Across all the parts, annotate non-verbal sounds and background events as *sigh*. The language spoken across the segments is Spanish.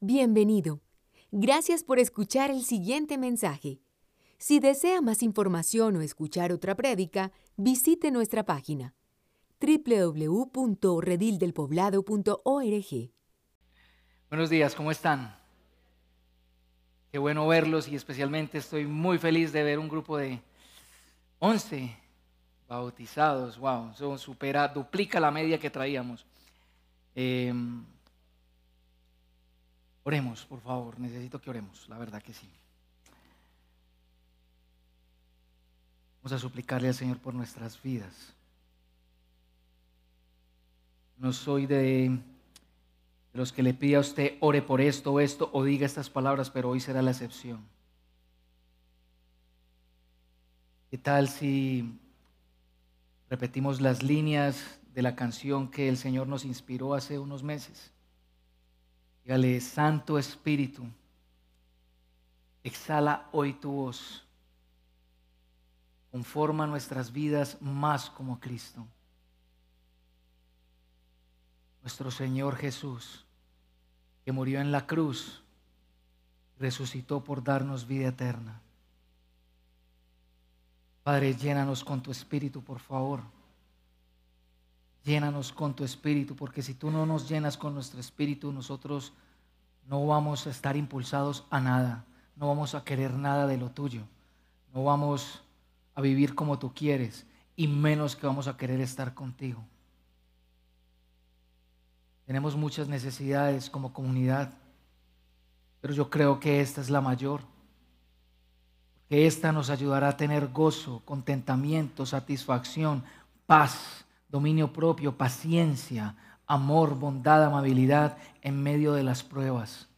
Bienvenido. Gracias por escuchar el siguiente mensaje. Si desea más información o escuchar otra prédica, visite nuestra página www.redildelpoblado.org. Buenos días, ¿cómo están? Qué bueno verlos y especialmente estoy muy feliz de ver un grupo de 11 bautizados. Wow, eso supera, duplica la media que traíamos. Em, oremos, por favor, necesito que oremos, la verdad que sí. Vamos a suplicarle al Señor por nuestras vidas. No soy de, los que le pide a usted ore por esto o esto o diga estas palabras, pero hoy será la excepción. ¿Qué tal si repetimos las líneas de la canción que el Señor nos inspiró hace unos meses? Dígale, Santo Espíritu, exhala hoy tu voz conforma nuestras vidas más como Cristo. Nuestro Señor Jesús, que murió en la cruz, resucitó por darnos vida eterna. Padre, llénanos con tu espíritu, por favor. Llénanos con tu espíritu, porque si tú no nos llenas con nuestro espíritu, nosotros no vamos a estar impulsados a nada, no vamos a querer nada de lo tuyo, no vamos a vivir como tú quieres y menos que vamos a querer estar contigo. Tenemos muchas necesidades como comunidad, pero yo creo que esta es la mayor, porque esta nos ayudará a tener gozo, contentamiento, satisfacción, paz, dominio propio, paciencia, amor, bondad, amabilidad en medio de las pruebas,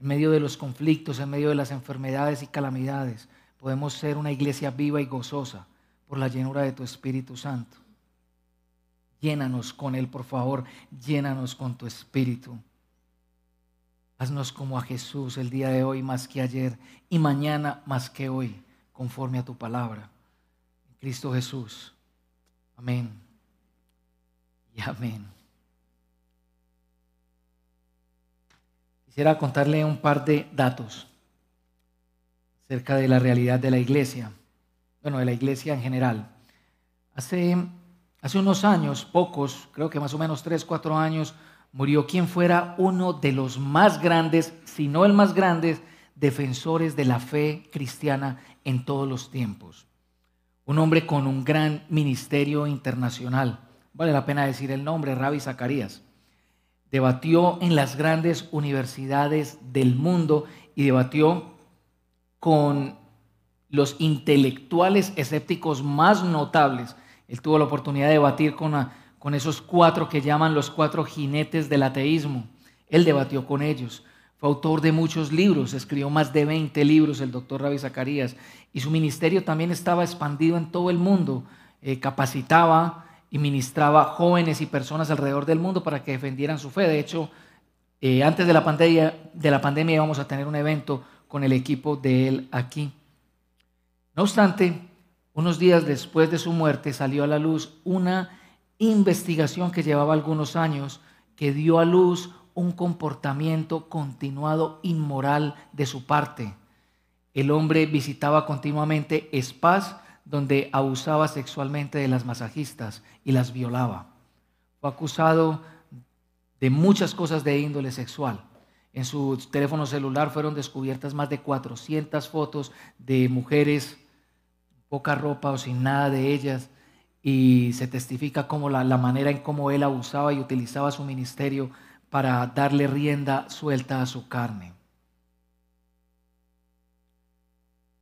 en medio de los conflictos, en medio de las enfermedades y calamidades podemos ser una iglesia viva y gozosa por la llenura de tu Espíritu Santo. Llénanos con Él, por favor, llénanos con tu Espíritu. Haznos como a Jesús el día de hoy más que ayer y mañana más que hoy, conforme a tu palabra. En Cristo Jesús. Amén. *laughs* Amén. Quisiera contarle un par de datos acerca de la realidad de la iglesia, bueno, de la iglesia en general. Hace, hace unos años, pocos, creo que más o menos tres, cuatro años, murió quien fuera uno de los más grandes, si no el más grande, defensores de la fe cristiana en todos los tiempos. Un hombre con un gran ministerio internacional. Vale la pena decir el nombre, Rabbi Zacarías. Debatió en las grandes universidades del mundo y debatió con los intelectuales escépticos más notables. Él tuvo la oportunidad de debatir con, con esos cuatro que llaman los cuatro jinetes del ateísmo. Él debatió con ellos. Fue autor de muchos libros, escribió más de 20 libros el doctor Ravi Zacarías y su ministerio también estaba expandido en todo el mundo. Eh, capacitaba y ministraba jóvenes y personas alrededor del mundo para que defendieran su fe. De hecho, eh, antes de la, pandemia, de la pandemia íbamos a tener un evento con el equipo de él aquí. No obstante, unos días después de su muerte salió a la luz una investigación que llevaba algunos años que dio a luz un comportamiento continuado inmoral de su parte. El hombre visitaba continuamente spas donde abusaba sexualmente de las masajistas y las violaba. Fue acusado de muchas cosas de índole sexual. En su teléfono celular fueron descubiertas más de 400 fotos de mujeres, poca ropa o sin nada de ellas, y se testifica como la, la manera en cómo él abusaba y utilizaba su ministerio para darle rienda suelta a su carne.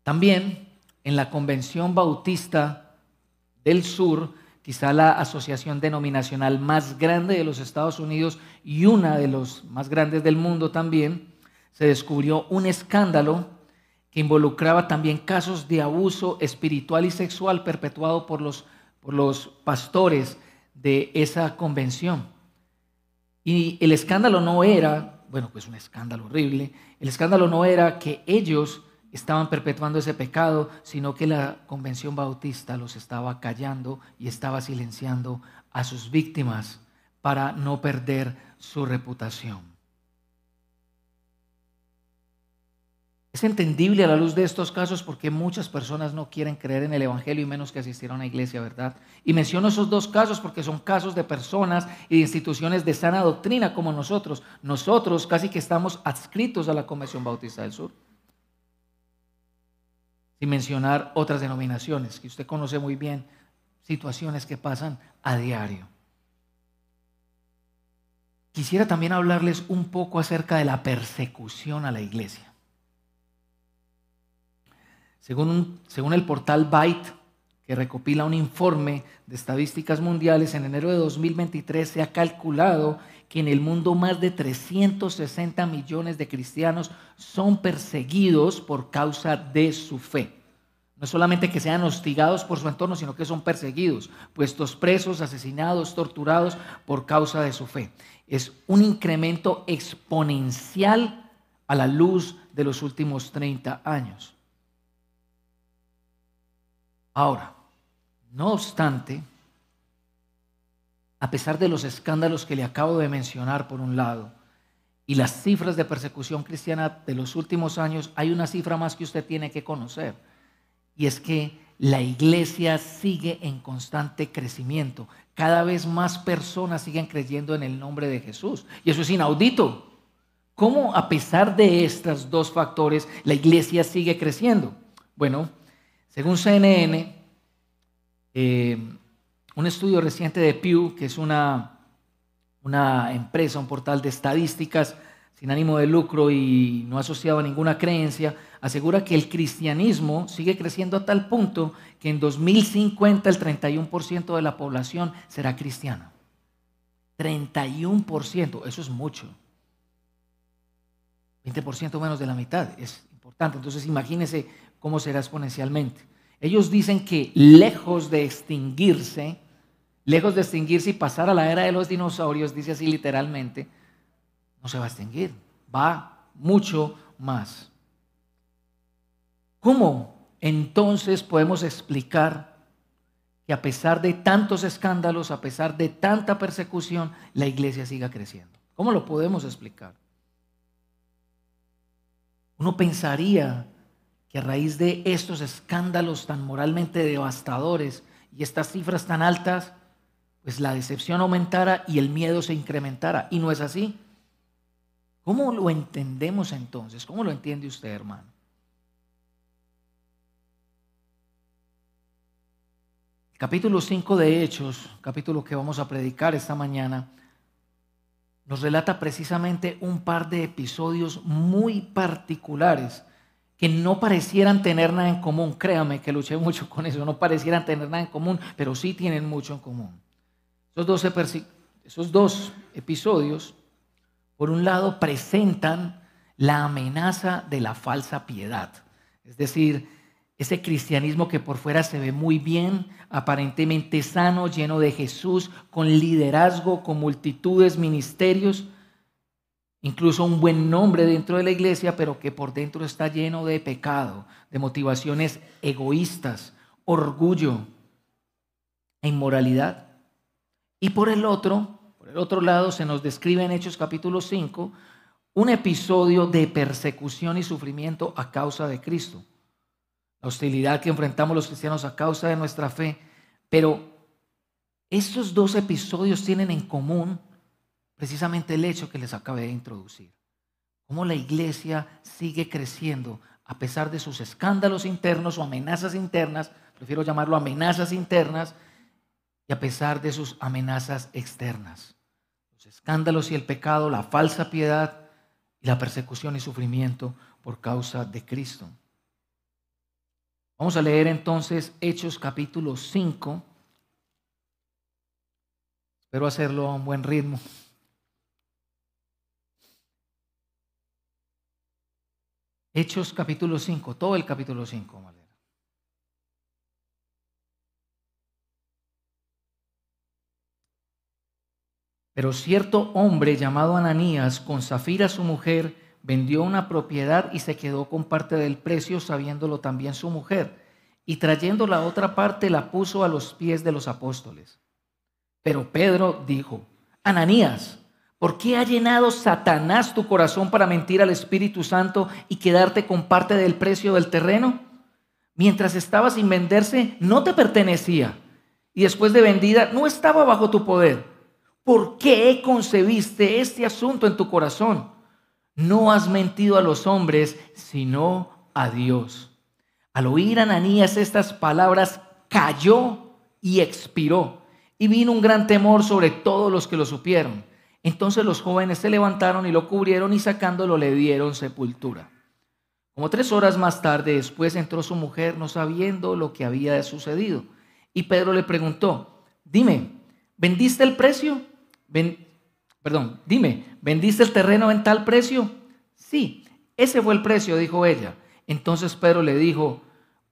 También en la Convención Bautista del Sur quizá la asociación denominacional más grande de los Estados Unidos y una de los más grandes del mundo también, se descubrió un escándalo que involucraba también casos de abuso espiritual y sexual perpetuado por los, por los pastores de esa convención. Y el escándalo no era, bueno, pues un escándalo horrible, el escándalo no era que ellos estaban perpetuando ese pecado, sino que la convención bautista los estaba callando y estaba silenciando a sus víctimas para no perder su reputación. Es entendible a la luz de estos casos porque muchas personas no quieren creer en el Evangelio y menos que asistir a una iglesia, ¿verdad? Y menciono esos dos casos porque son casos de personas y de instituciones de sana doctrina como nosotros. Nosotros casi que estamos adscritos a la Convención Bautista del Sur. Sin mencionar otras denominaciones que usted conoce muy bien, situaciones que pasan a diario. Quisiera también hablarles un poco acerca de la persecución a la iglesia. Según, según el portal Byte, que recopila un informe de estadísticas mundiales, en enero de 2023 se ha calculado que en el mundo más de 360 millones de cristianos son perseguidos por causa de su fe. No solamente que sean hostigados por su entorno, sino que son perseguidos, puestos presos, asesinados, torturados por causa de su fe. Es un incremento exponencial a la luz de los últimos 30 años. Ahora, no obstante, a pesar de los escándalos que le acabo de mencionar por un lado y las cifras de persecución cristiana de los últimos años, hay una cifra más que usted tiene que conocer. Y es que la iglesia sigue en constante crecimiento. Cada vez más personas siguen creyendo en el nombre de Jesús. Y eso es inaudito. ¿Cómo a pesar de estos dos factores la iglesia sigue creciendo? Bueno, según CNN, eh, un estudio reciente de Pew, que es una, una empresa, un portal de estadísticas sin ánimo de lucro y no asociado a ninguna creencia, asegura que el cristianismo sigue creciendo a tal punto que en 2050 el 31% de la población será cristiana. 31%, eso es mucho. 20% menos de la mitad, es importante. Entonces imagínense cómo será exponencialmente. Ellos dicen que lejos de extinguirse, lejos de extinguirse y pasar a la era de los dinosaurios, dice así literalmente, no se va a extinguir, va mucho más. ¿Cómo entonces podemos explicar que a pesar de tantos escándalos, a pesar de tanta persecución, la iglesia siga creciendo? ¿Cómo lo podemos explicar? Uno pensaría que a raíz de estos escándalos tan moralmente devastadores y estas cifras tan altas, pues la decepción aumentara y el miedo se incrementara. Y no es así. ¿Cómo lo entendemos entonces? ¿Cómo lo entiende usted, hermano? capítulo 5 de Hechos, capítulo que vamos a predicar esta mañana, nos relata precisamente un par de episodios muy particulares que no parecieran tener nada en común. Créame que luché mucho con eso, no parecieran tener nada en común, pero sí tienen mucho en común. Esos dos, episodios, por un lado, presentan la amenaza de la falsa piedad, es decir, ese cristianismo que por fuera se ve muy bien, aparentemente sano, lleno de Jesús, con liderazgo, con multitudes, ministerios, incluso un buen nombre dentro de la iglesia, pero que por dentro está lleno de pecado, de motivaciones egoístas, orgullo e inmoralidad. Y por el otro, por el otro lado, se nos describe en Hechos capítulo 5 un episodio de persecución y sufrimiento a causa de Cristo. La hostilidad que enfrentamos los cristianos a causa de nuestra fe. Pero estos dos episodios tienen en común precisamente el hecho que les acabé de introducir. Cómo la iglesia sigue creciendo a pesar de sus escándalos internos o amenazas internas, prefiero llamarlo amenazas internas, y a pesar de sus amenazas externas. Los escándalos y el pecado, la falsa piedad y la persecución y sufrimiento por causa de Cristo. Vamos a leer entonces Hechos capítulo 5. Espero hacerlo a un buen ritmo. Hechos capítulo 5, todo el capítulo 5. Pero cierto hombre llamado Ananías, con Zafira su mujer, vendió una propiedad y se quedó con parte del precio, sabiéndolo también su mujer. Y trayendo la otra parte, la puso a los pies de los apóstoles. Pero Pedro dijo, Ananías, ¿Por qué ha llenado Satanás tu corazón para mentir al Espíritu Santo y quedarte con parte del precio del terreno? Mientras estaba sin venderse, no te pertenecía. Y después de vendida, no estaba bajo tu poder. ¿Por qué concebiste este asunto en tu corazón? No has mentido a los hombres, sino a Dios. Al oír Ananías estas palabras, cayó y expiró. Y vino un gran temor sobre todos los que lo supieron. Entonces los jóvenes se levantaron y lo cubrieron y sacándolo le dieron sepultura. Como tres horas más tarde después entró su mujer no sabiendo lo que había sucedido. Y Pedro le preguntó, dime, ¿vendiste el precio? perdón, dime, ¿vendiste el terreno en tal precio? Sí, ese fue el precio, dijo ella. Entonces Pedro le dijo,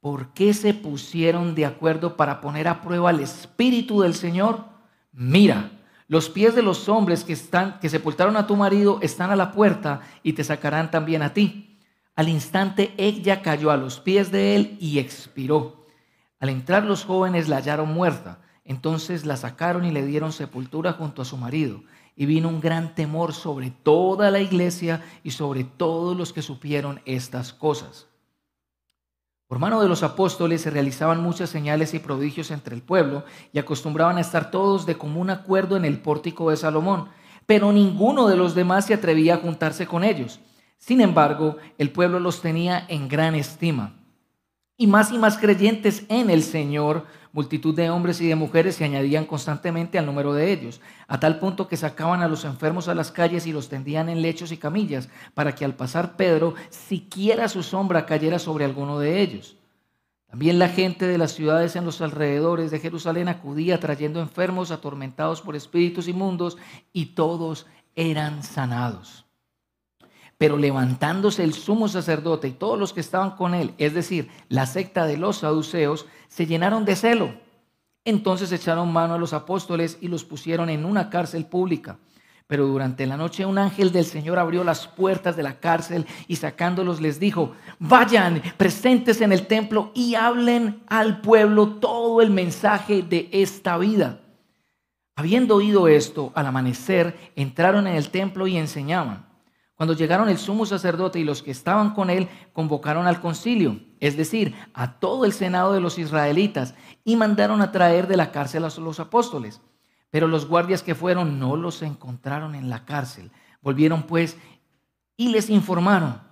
¿por qué se pusieron de acuerdo para poner a prueba el Espíritu del Señor? Mira, los pies de los hombres que, están, que sepultaron a tu marido están a la puerta y te sacarán también a ti. Al instante ella cayó a los pies de él y expiró. Al entrar los jóvenes la hallaron muerta. Entonces la sacaron y le dieron sepultura junto a su marido. Y vino un gran temor sobre toda la iglesia y sobre todos los que supieron estas cosas. Por mano de los apóstoles se realizaban muchas señales y prodigios entre el pueblo y acostumbraban a estar todos de común acuerdo en el pórtico de Salomón, pero ninguno de los demás se atrevía a juntarse con ellos. Sin embargo, el pueblo los tenía en gran estima. Y más y más creyentes en el Señor, multitud de hombres y de mujeres se añadían constantemente al número de ellos, a tal punto que sacaban a los enfermos a las calles y los tendían en lechos y camillas, para que al pasar Pedro, siquiera su sombra cayera sobre alguno de ellos. También la gente de las ciudades en los alrededores de Jerusalén acudía trayendo enfermos atormentados por espíritus inmundos y todos eran sanados. Pero levantándose el sumo sacerdote y todos los que estaban con él, es decir, la secta de los saduceos, se llenaron de celo. Entonces echaron mano a los apóstoles y los pusieron en una cárcel pública. Pero durante la noche un ángel del Señor abrió las puertas de la cárcel y sacándolos les dijo, vayan, presentes en el templo y hablen al pueblo todo el mensaje de esta vida. Habiendo oído esto, al amanecer entraron en el templo y enseñaban. Cuando llegaron el sumo sacerdote y los que estaban con él, convocaron al concilio, es decir, a todo el senado de los israelitas, y mandaron a traer de la cárcel a los apóstoles. Pero los guardias que fueron no los encontraron en la cárcel. Volvieron pues y les informaron.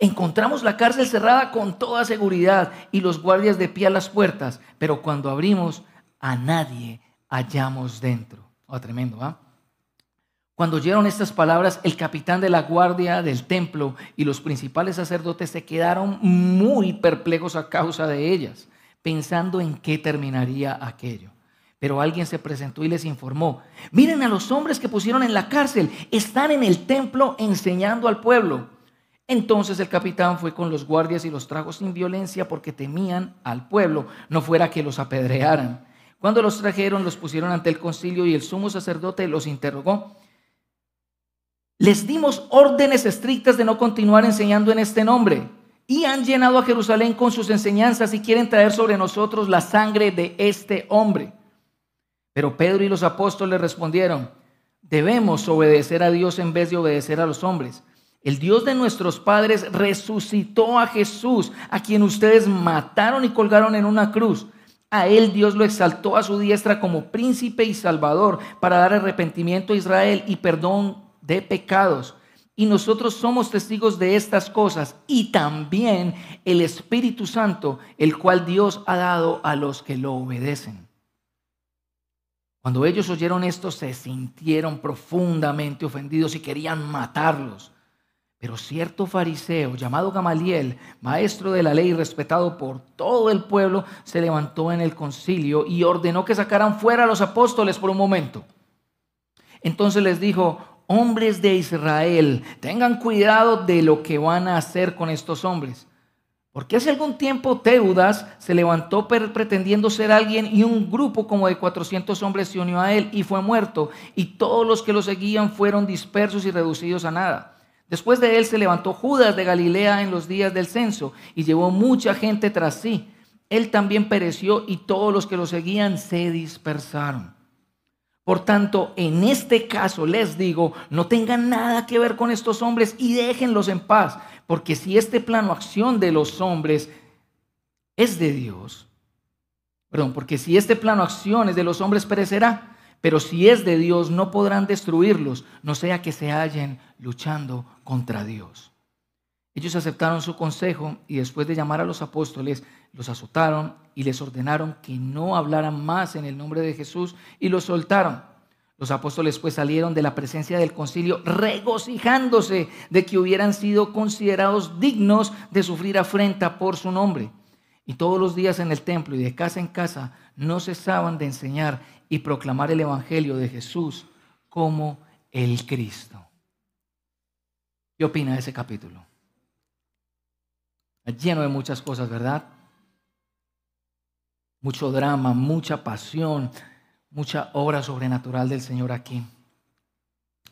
Encontramos la cárcel cerrada con toda seguridad y los guardias de pie a las puertas, pero cuando abrimos a nadie hallamos dentro. Oh, tremendo, ¿ah? Cuando oyeron estas palabras, el capitán de la guardia del templo y los principales sacerdotes se quedaron muy perplejos a causa de ellas, pensando en qué terminaría aquello. Pero alguien se presentó y les informó, miren a los hombres que pusieron en la cárcel, están en el templo enseñando al pueblo. Entonces el capitán fue con los guardias y los trajo sin violencia porque temían al pueblo, no fuera que los apedrearan. Cuando los trajeron, los pusieron ante el concilio y el sumo sacerdote los interrogó les dimos órdenes estrictas de no continuar enseñando en este nombre. Y han llenado a Jerusalén con sus enseñanzas y quieren traer sobre nosotros la sangre de este hombre. Pero Pedro y los apóstoles respondieron, debemos obedecer a Dios en vez de obedecer a los hombres. El Dios de nuestros padres resucitó a Jesús, a quien ustedes mataron y colgaron en una cruz. A él Dios lo exaltó a su diestra como príncipe y salvador para dar arrepentimiento a Israel y perdón de pecados. Y nosotros somos testigos de estas cosas y también el Espíritu Santo, el cual Dios ha dado a los que lo obedecen. Cuando ellos oyeron esto, se sintieron profundamente ofendidos y querían matarlos. Pero cierto fariseo llamado Gamaliel, maestro de la ley respetado por todo el pueblo, se levantó en el concilio y ordenó que sacaran fuera a los apóstoles por un momento. Entonces les dijo, hombres de Israel, tengan cuidado de lo que van a hacer con estos hombres. Porque hace algún tiempo Teudas se levantó pretendiendo ser alguien y un grupo como de 400 hombres se unió a él y fue muerto y todos los que lo seguían fueron dispersos y reducidos a nada. Después de él se levantó Judas de Galilea en los días del censo y llevó mucha gente tras sí. Él también pereció y todos los que lo seguían se dispersaron. Por tanto, en este caso les digo, no tengan nada que ver con estos hombres y déjenlos en paz, porque si este plano acción de los hombres es de Dios, perdón, porque si este plano acción es de los hombres perecerá, pero si es de Dios no podrán destruirlos, no sea que se hallen luchando contra Dios. Ellos aceptaron su consejo y después de llamar a los apóstoles, los azotaron y les ordenaron que no hablaran más en el nombre de Jesús y los soltaron. Los apóstoles pues salieron de la presencia del concilio regocijándose de que hubieran sido considerados dignos de sufrir afrenta por su nombre. Y todos los días en el templo y de casa en casa no cesaban de enseñar y proclamar el Evangelio de Jesús como el Cristo. ¿Qué opina de ese capítulo? lleno de muchas cosas, ¿verdad? Mucho drama, mucha pasión, mucha obra sobrenatural del Señor aquí.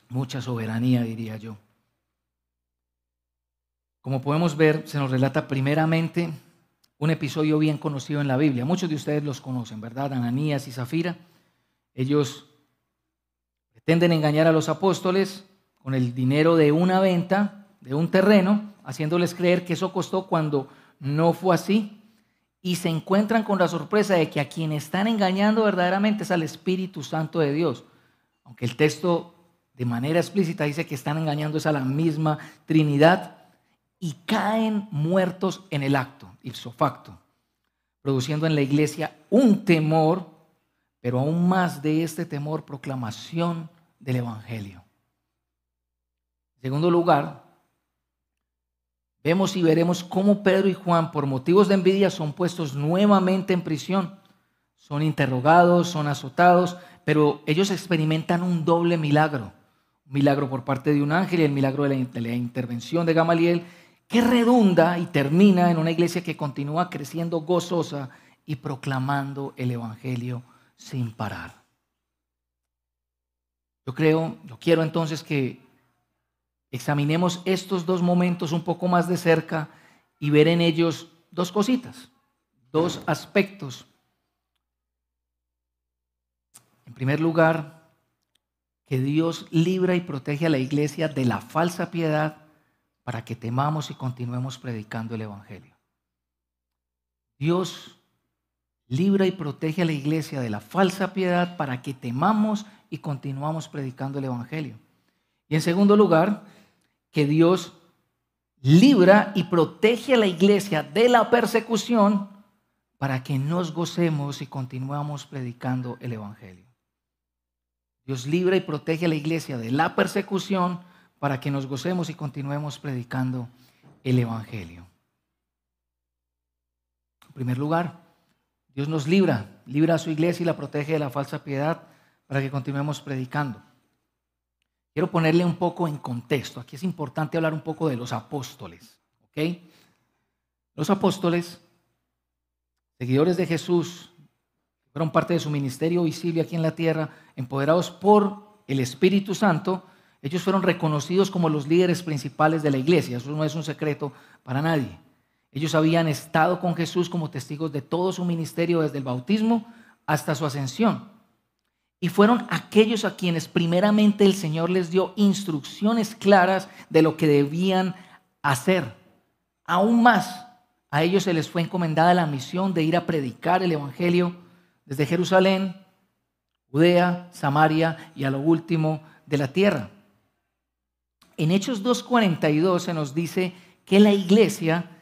Mucha soberanía, diría yo. Como podemos ver, se nos relata primeramente un episodio bien conocido en la Biblia. Muchos de ustedes los conocen, ¿verdad? Ananías y Zafira. Ellos pretenden engañar a los apóstoles con el dinero de una venta, de un terreno, haciéndoles creer que eso costó cuando no fue así. Y se encuentran con la sorpresa de que a quien están engañando verdaderamente es al Espíritu Santo de Dios. Aunque el texto de manera explícita dice que están engañando es a la misma Trinidad y caen muertos en el acto, ipso facto, produciendo en la iglesia un temor, pero aún más de este temor, proclamación del Evangelio. En segundo lugar, Vemos y veremos cómo Pedro y Juan, por motivos de envidia, son puestos nuevamente en prisión. Son interrogados, son azotados, pero ellos experimentan un doble milagro. Un milagro por parte de un ángel y el milagro de la, intervención de Gamaliel, que redunda y termina en una iglesia que continúa creciendo gozosa y proclamando el Evangelio sin parar. Yo creo, yo quiero entonces que examinemos estos dos momentos un poco más de cerca y ver en ellos dos cositas, dos aspectos. En primer lugar, que Dios libra y protege a la iglesia de la falsa piedad para que temamos y continuemos predicando el Evangelio. Dios libra y protege a la iglesia de la falsa piedad para que temamos y continuamos predicando el Evangelio. Y en segundo lugar, que Dios libra y protege a la iglesia de la persecución para que nos gocemos y continuemos predicando el Evangelio. Dios libra y protege a la iglesia de la persecución para que nos gocemos y continuemos predicando el Evangelio. En primer lugar, Dios nos libra, libra a su iglesia y la protege de la falsa piedad para que continuemos predicando. Quiero ponerle un poco en contexto. Aquí es importante hablar un poco de los apóstoles. ¿ok? Los apóstoles, seguidores de Jesús, fueron parte de su ministerio visible aquí en la tierra, empoderados por el Espíritu Santo, ellos fueron reconocidos como los líderes principales de la iglesia. Eso no es un secreto para nadie. Ellos habían estado con Jesús como testigos de todo su ministerio desde el bautismo hasta su ascensión. Y fueron aquellos a quienes primeramente el Señor les dio instrucciones claras de lo que debían hacer. Aún más, a ellos se les fue encomendada la misión de ir a predicar el Evangelio desde Jerusalén, Judea, Samaria y a lo último de la tierra. En Hechos 2.42 se nos dice que la iglesia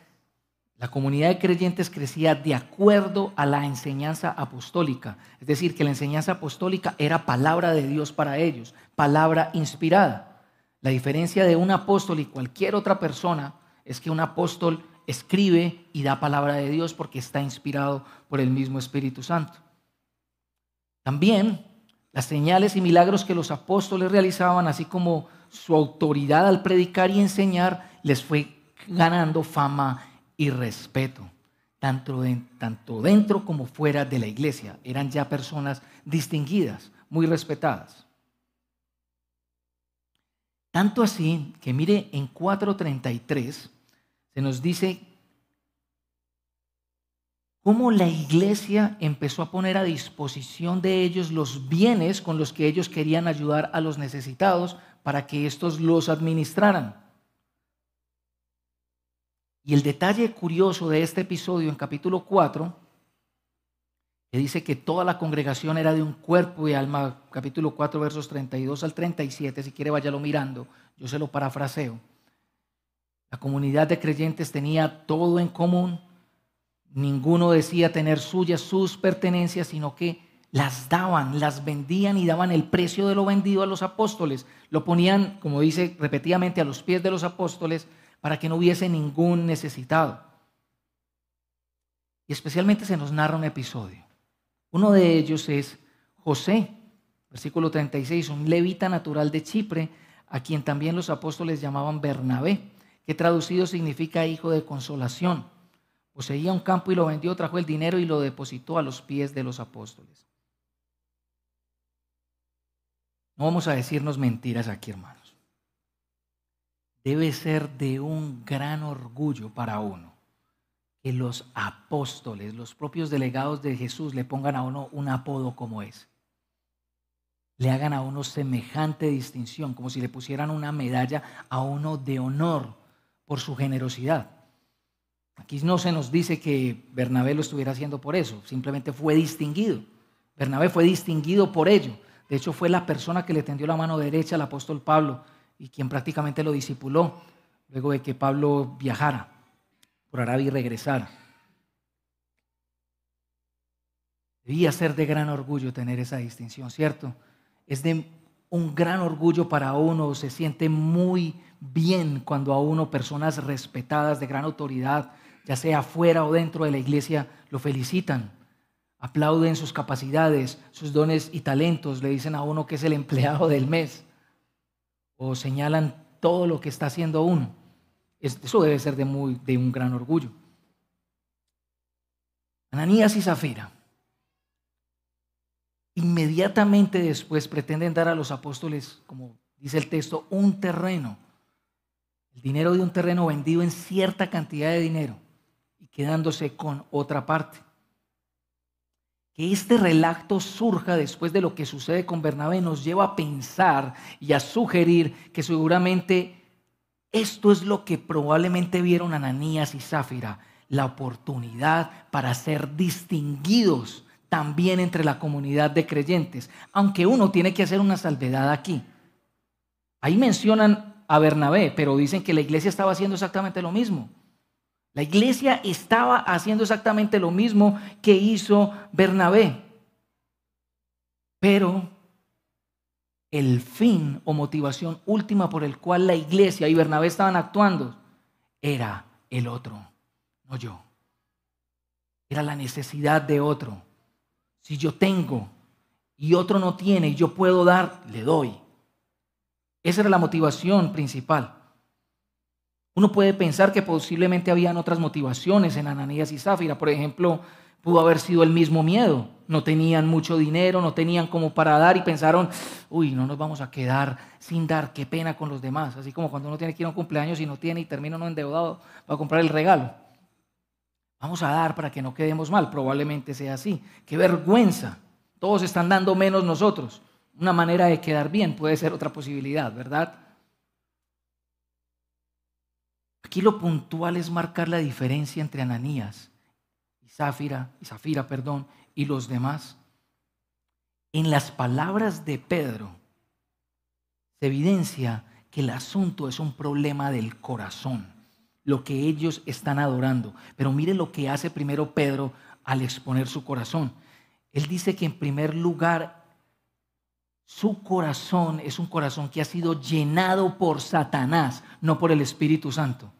la comunidad de creyentes crecía de acuerdo a la enseñanza apostólica, es decir, que la enseñanza apostólica era palabra de Dios para ellos, palabra inspirada. La diferencia de un apóstol y cualquier otra persona es que un apóstol escribe y da palabra de Dios porque está inspirado por el mismo Espíritu Santo. También las señales y milagros que los apóstoles realizaban, así como su autoridad al predicar y enseñar, les fue ganando fama y respeto, tanto, dentro como fuera de la iglesia. Eran ya personas distinguidas, muy respetadas. Tanto así que mire en 4.33 se nos dice cómo la iglesia empezó a poner a disposición de ellos los bienes con los que ellos querían ayudar a los necesitados para que estos los administraran. Y el detalle curioso de este episodio en capítulo 4, que dice que toda la congregación era de un cuerpo y alma, capítulo 4, versos 32 al 37, si quiere váyalo mirando, yo se lo parafraseo. La comunidad de creyentes tenía todo en común, ninguno decía tener suyas sus pertenencias, sino que las daban, las vendían y daban el precio de lo vendido a los apóstoles. Lo ponían, como dice repetidamente, a los pies de los apóstoles para que no hubiese ningún necesitado. Y especialmente se nos narra un episodio. Uno de ellos es José, versículo 36, un levita natural de Chipre, a quien también los apóstoles llamaban Bernabé, que traducido significa hijo de consolación. Poseía un campo y lo vendió, trajo el dinero y lo depositó a los pies de los apóstoles. No vamos a decirnos mentiras aquí, hermanos debe ser de un gran orgullo para uno que los apóstoles, los propios delegados de Jesús, le pongan a uno un apodo como ese. Le hagan a uno semejante distinción, como si le pusieran una medalla a uno de honor por su generosidad. Aquí no se nos dice que Bernabé lo estuviera haciendo por eso, simplemente fue distinguido. Bernabé fue distinguido por ello. De hecho, fue la persona que le tendió la mano derecha al apóstol Pablo y quien prácticamente lo discipuló luego de que Pablo viajara por Arabia y regresara. Debía ser de gran orgullo tener esa distinción, ¿cierto? Es de un gran orgullo para uno, se siente muy bien cuando a uno personas respetadas de gran autoridad, ya sea fuera o dentro de la iglesia, lo felicitan, aplauden sus capacidades, sus dones y talentos, le dicen a uno que es el empleado del mes o señalan todo lo que está haciendo uno. Eso debe ser de, muy, de un gran orgullo. Ananías y Zafira inmediatamente después pretenden dar a los apóstoles, como dice el texto, un terreno, el dinero de un terreno vendido en cierta cantidad de dinero y quedándose con otra parte que este relato surja después de lo que sucede con Bernabé nos lleva a pensar y a sugerir que seguramente esto es lo que probablemente vieron Ananías y Zafira, la oportunidad para ser distinguidos también entre la comunidad de creyentes, aunque uno tiene que hacer una salvedad aquí. Ahí mencionan a Bernabé, pero dicen que la iglesia estaba haciendo exactamente lo mismo. La iglesia estaba haciendo exactamente lo mismo que hizo Bernabé. Pero el fin o motivación última por el cual la iglesia y Bernabé estaban actuando era el otro, no yo. Era la necesidad de otro. Si yo tengo y otro no tiene y yo puedo dar, le doy. Esa era la motivación principal. Uno puede pensar que posiblemente habían otras motivaciones en Ananías y Zafira. Por ejemplo, pudo haber sido el mismo miedo. No tenían mucho dinero, no tenían como para dar y pensaron, uy, no nos vamos a quedar sin dar, qué pena con los demás. Así como cuando uno tiene que ir a un cumpleaños y no tiene y termina uno endeudado para comprar el regalo. Vamos a dar para que no quedemos mal. Probablemente sea así. Qué vergüenza. Todos están dando menos nosotros. Una manera de quedar bien puede ser otra posibilidad, ¿verdad? Aquí lo puntual es marcar la diferencia entre Ananías y Zafira, y Zafira, perdón, y los demás. En las palabras de Pedro se evidencia que el asunto es un problema del corazón, lo que ellos están adorando. Pero mire lo que hace primero Pedro al exponer su corazón. Él dice que en primer lugar su corazón es un corazón que ha sido llenado por Satanás, no por el Espíritu Santo.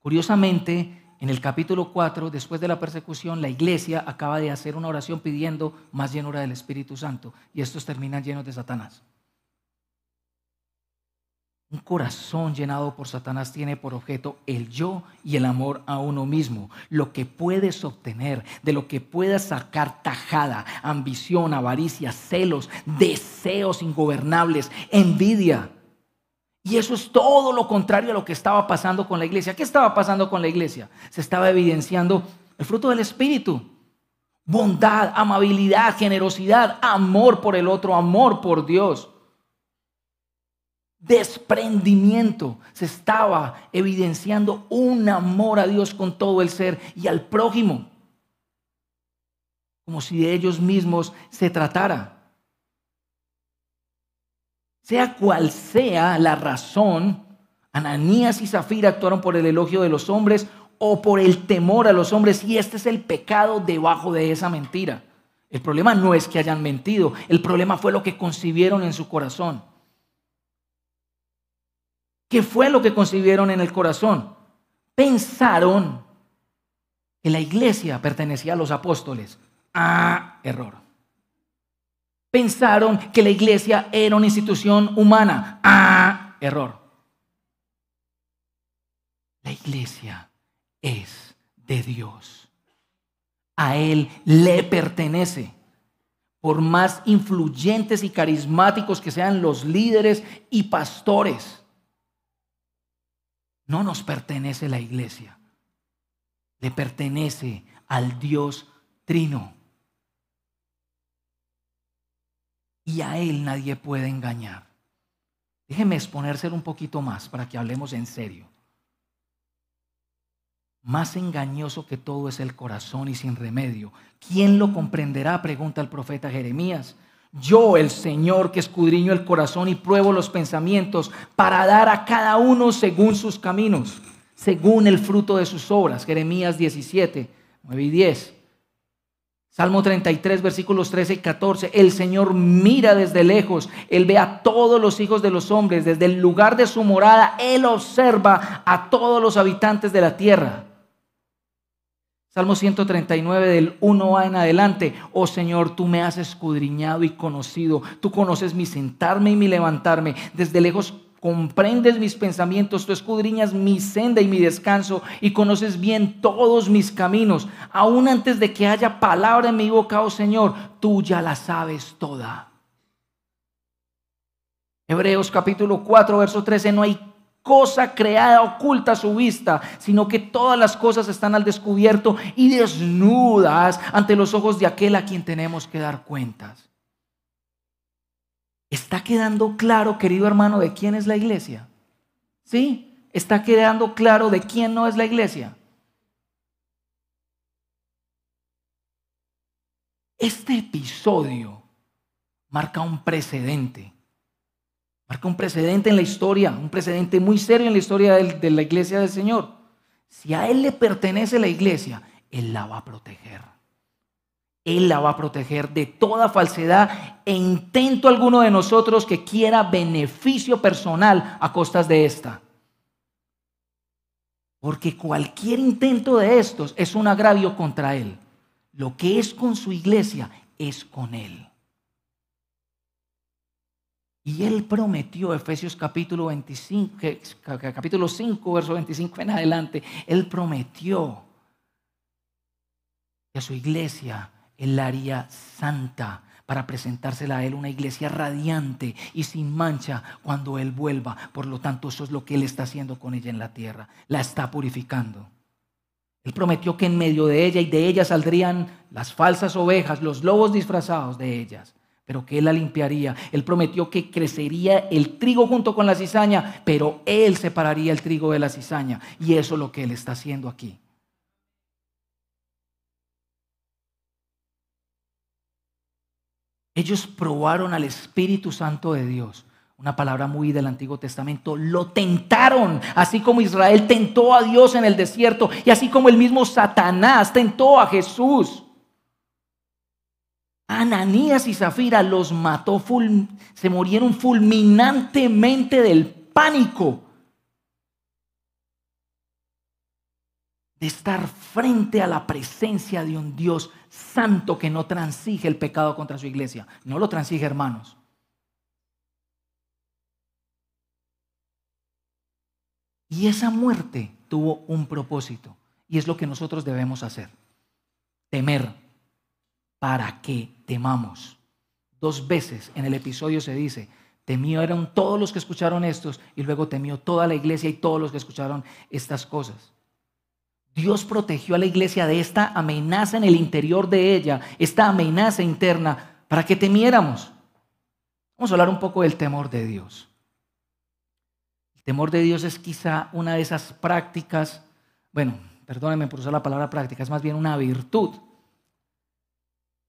Curiosamente, en el capítulo 4, después de la persecución, la iglesia acaba de hacer una oración pidiendo más llenura del Espíritu Santo y estos terminan llenos de Satanás. Un corazón llenado por Satanás tiene por objeto el yo y el amor a uno mismo, lo que puedes obtener, de lo que puedas sacar tajada, ambición, avaricia, celos, deseos ingobernables, envidia. Y eso es todo lo contrario a lo que estaba pasando con la iglesia. ¿Qué estaba pasando con la iglesia? Se estaba evidenciando el fruto del Espíritu, bondad, amabilidad, generosidad, amor por el otro, amor por Dios. Desprendimiento. Se estaba evidenciando un amor a Dios con todo el ser y al prójimo. Como si de ellos mismos se tratara. Sea cual sea la razón, Ananías y Zafira actuaron por el elogio de los hombres o por el temor a los hombres y este es el pecado debajo de esa mentira. El problema no es que hayan mentido, el problema fue lo que concibieron en su corazón. ¿Qué fue lo que concibieron en el corazón? Pensaron que la iglesia pertenecía a los apóstoles. Ah, error. Pensaron que la iglesia era una institución humana. Ah, error. La iglesia es de Dios. A Él le pertenece. Por más influyentes y carismáticos que sean los líderes y pastores, no nos pertenece la iglesia. Le pertenece al Dios Trino. Y a Él nadie puede engañar. Déjeme exponerse un poquito más para que hablemos en serio. Más engañoso que todo es el corazón y sin remedio. ¿Quién lo comprenderá? Pregunta el profeta Jeremías. Yo, el Señor, que escudriño el corazón y pruebo los pensamientos para dar a cada uno según sus caminos, según el fruto de sus obras. Jeremías 17, 9 y 10. Salmo 33, versículos 13 y 14. El Señor mira desde lejos. Él ve a todos los hijos de los hombres. Desde el lugar de su morada, Él observa a todos los habitantes de la tierra. Salmo 139 del 1A en adelante. Oh Señor, tú me has escudriñado y conocido. Tú conoces mi sentarme y mi levantarme. Desde lejos comprendes mis pensamientos. Tú escudriñas mi senda y mi descanso y conoces bien todos mis caminos. Aún antes de que haya palabra en mi boca, oh Señor, tú ya la sabes toda. Hebreos capítulo 4, verso 13. No hay cosa creada oculta a su vista, sino que todas las cosas están al descubierto y desnudas ante los ojos de aquel a quien tenemos que dar cuentas. ¿Está quedando claro, querido hermano, de quién es la iglesia? ¿Sí? ¿Está quedando claro de quién no es la iglesia? Este episodio marca un precedente Marca un precedente en la historia, un precedente muy serio en la historia de la iglesia del Señor. Si a Él le pertenece la iglesia, Él la va a proteger. Él la va a proteger de toda falsedad e intento alguno de nosotros que quiera beneficio personal a costas de esta. Porque cualquier intento de estos es un agravio contra Él. Lo que es con su iglesia es con Él. Y él prometió, Efesios capítulo, 25, capítulo 5, verso 25 en adelante, él prometió que a su iglesia la haría santa para presentársela a él una iglesia radiante y sin mancha cuando él vuelva. Por lo tanto, eso es lo que él está haciendo con ella en la tierra. La está purificando. Él prometió que en medio de ella y de ella saldrían las falsas ovejas, los lobos disfrazados de ellas pero que Él la limpiaría. Él prometió que crecería el trigo junto con la cizaña, pero Él separaría el trigo de la cizaña. Y eso es lo que Él está haciendo aquí. Ellos probaron al Espíritu Santo de Dios, una palabra muy del Antiguo Testamento, lo tentaron, así como Israel tentó a Dios en el desierto y así como el mismo Satanás tentó a Jesús. Ananías y Zafira los mató, se murieron fulminantemente del pánico de estar frente a la presencia de un Dios santo que no transige el pecado contra su iglesia. No lo transige, hermanos. Y esa muerte tuvo un propósito. Y es lo que nosotros debemos hacer. Temer para que temamos. Dos veces en el episodio se dice, temieron todos los que escucharon estos y luego temió toda la iglesia y todos los que escucharon estas cosas. Dios protegió a la iglesia de esta amenaza en el interior de ella, esta amenaza interna, para que temiéramos. Vamos a hablar un poco del temor de Dios. El temor de Dios es quizá una de esas prácticas, bueno, perdónenme por usar la palabra práctica, es más bien una virtud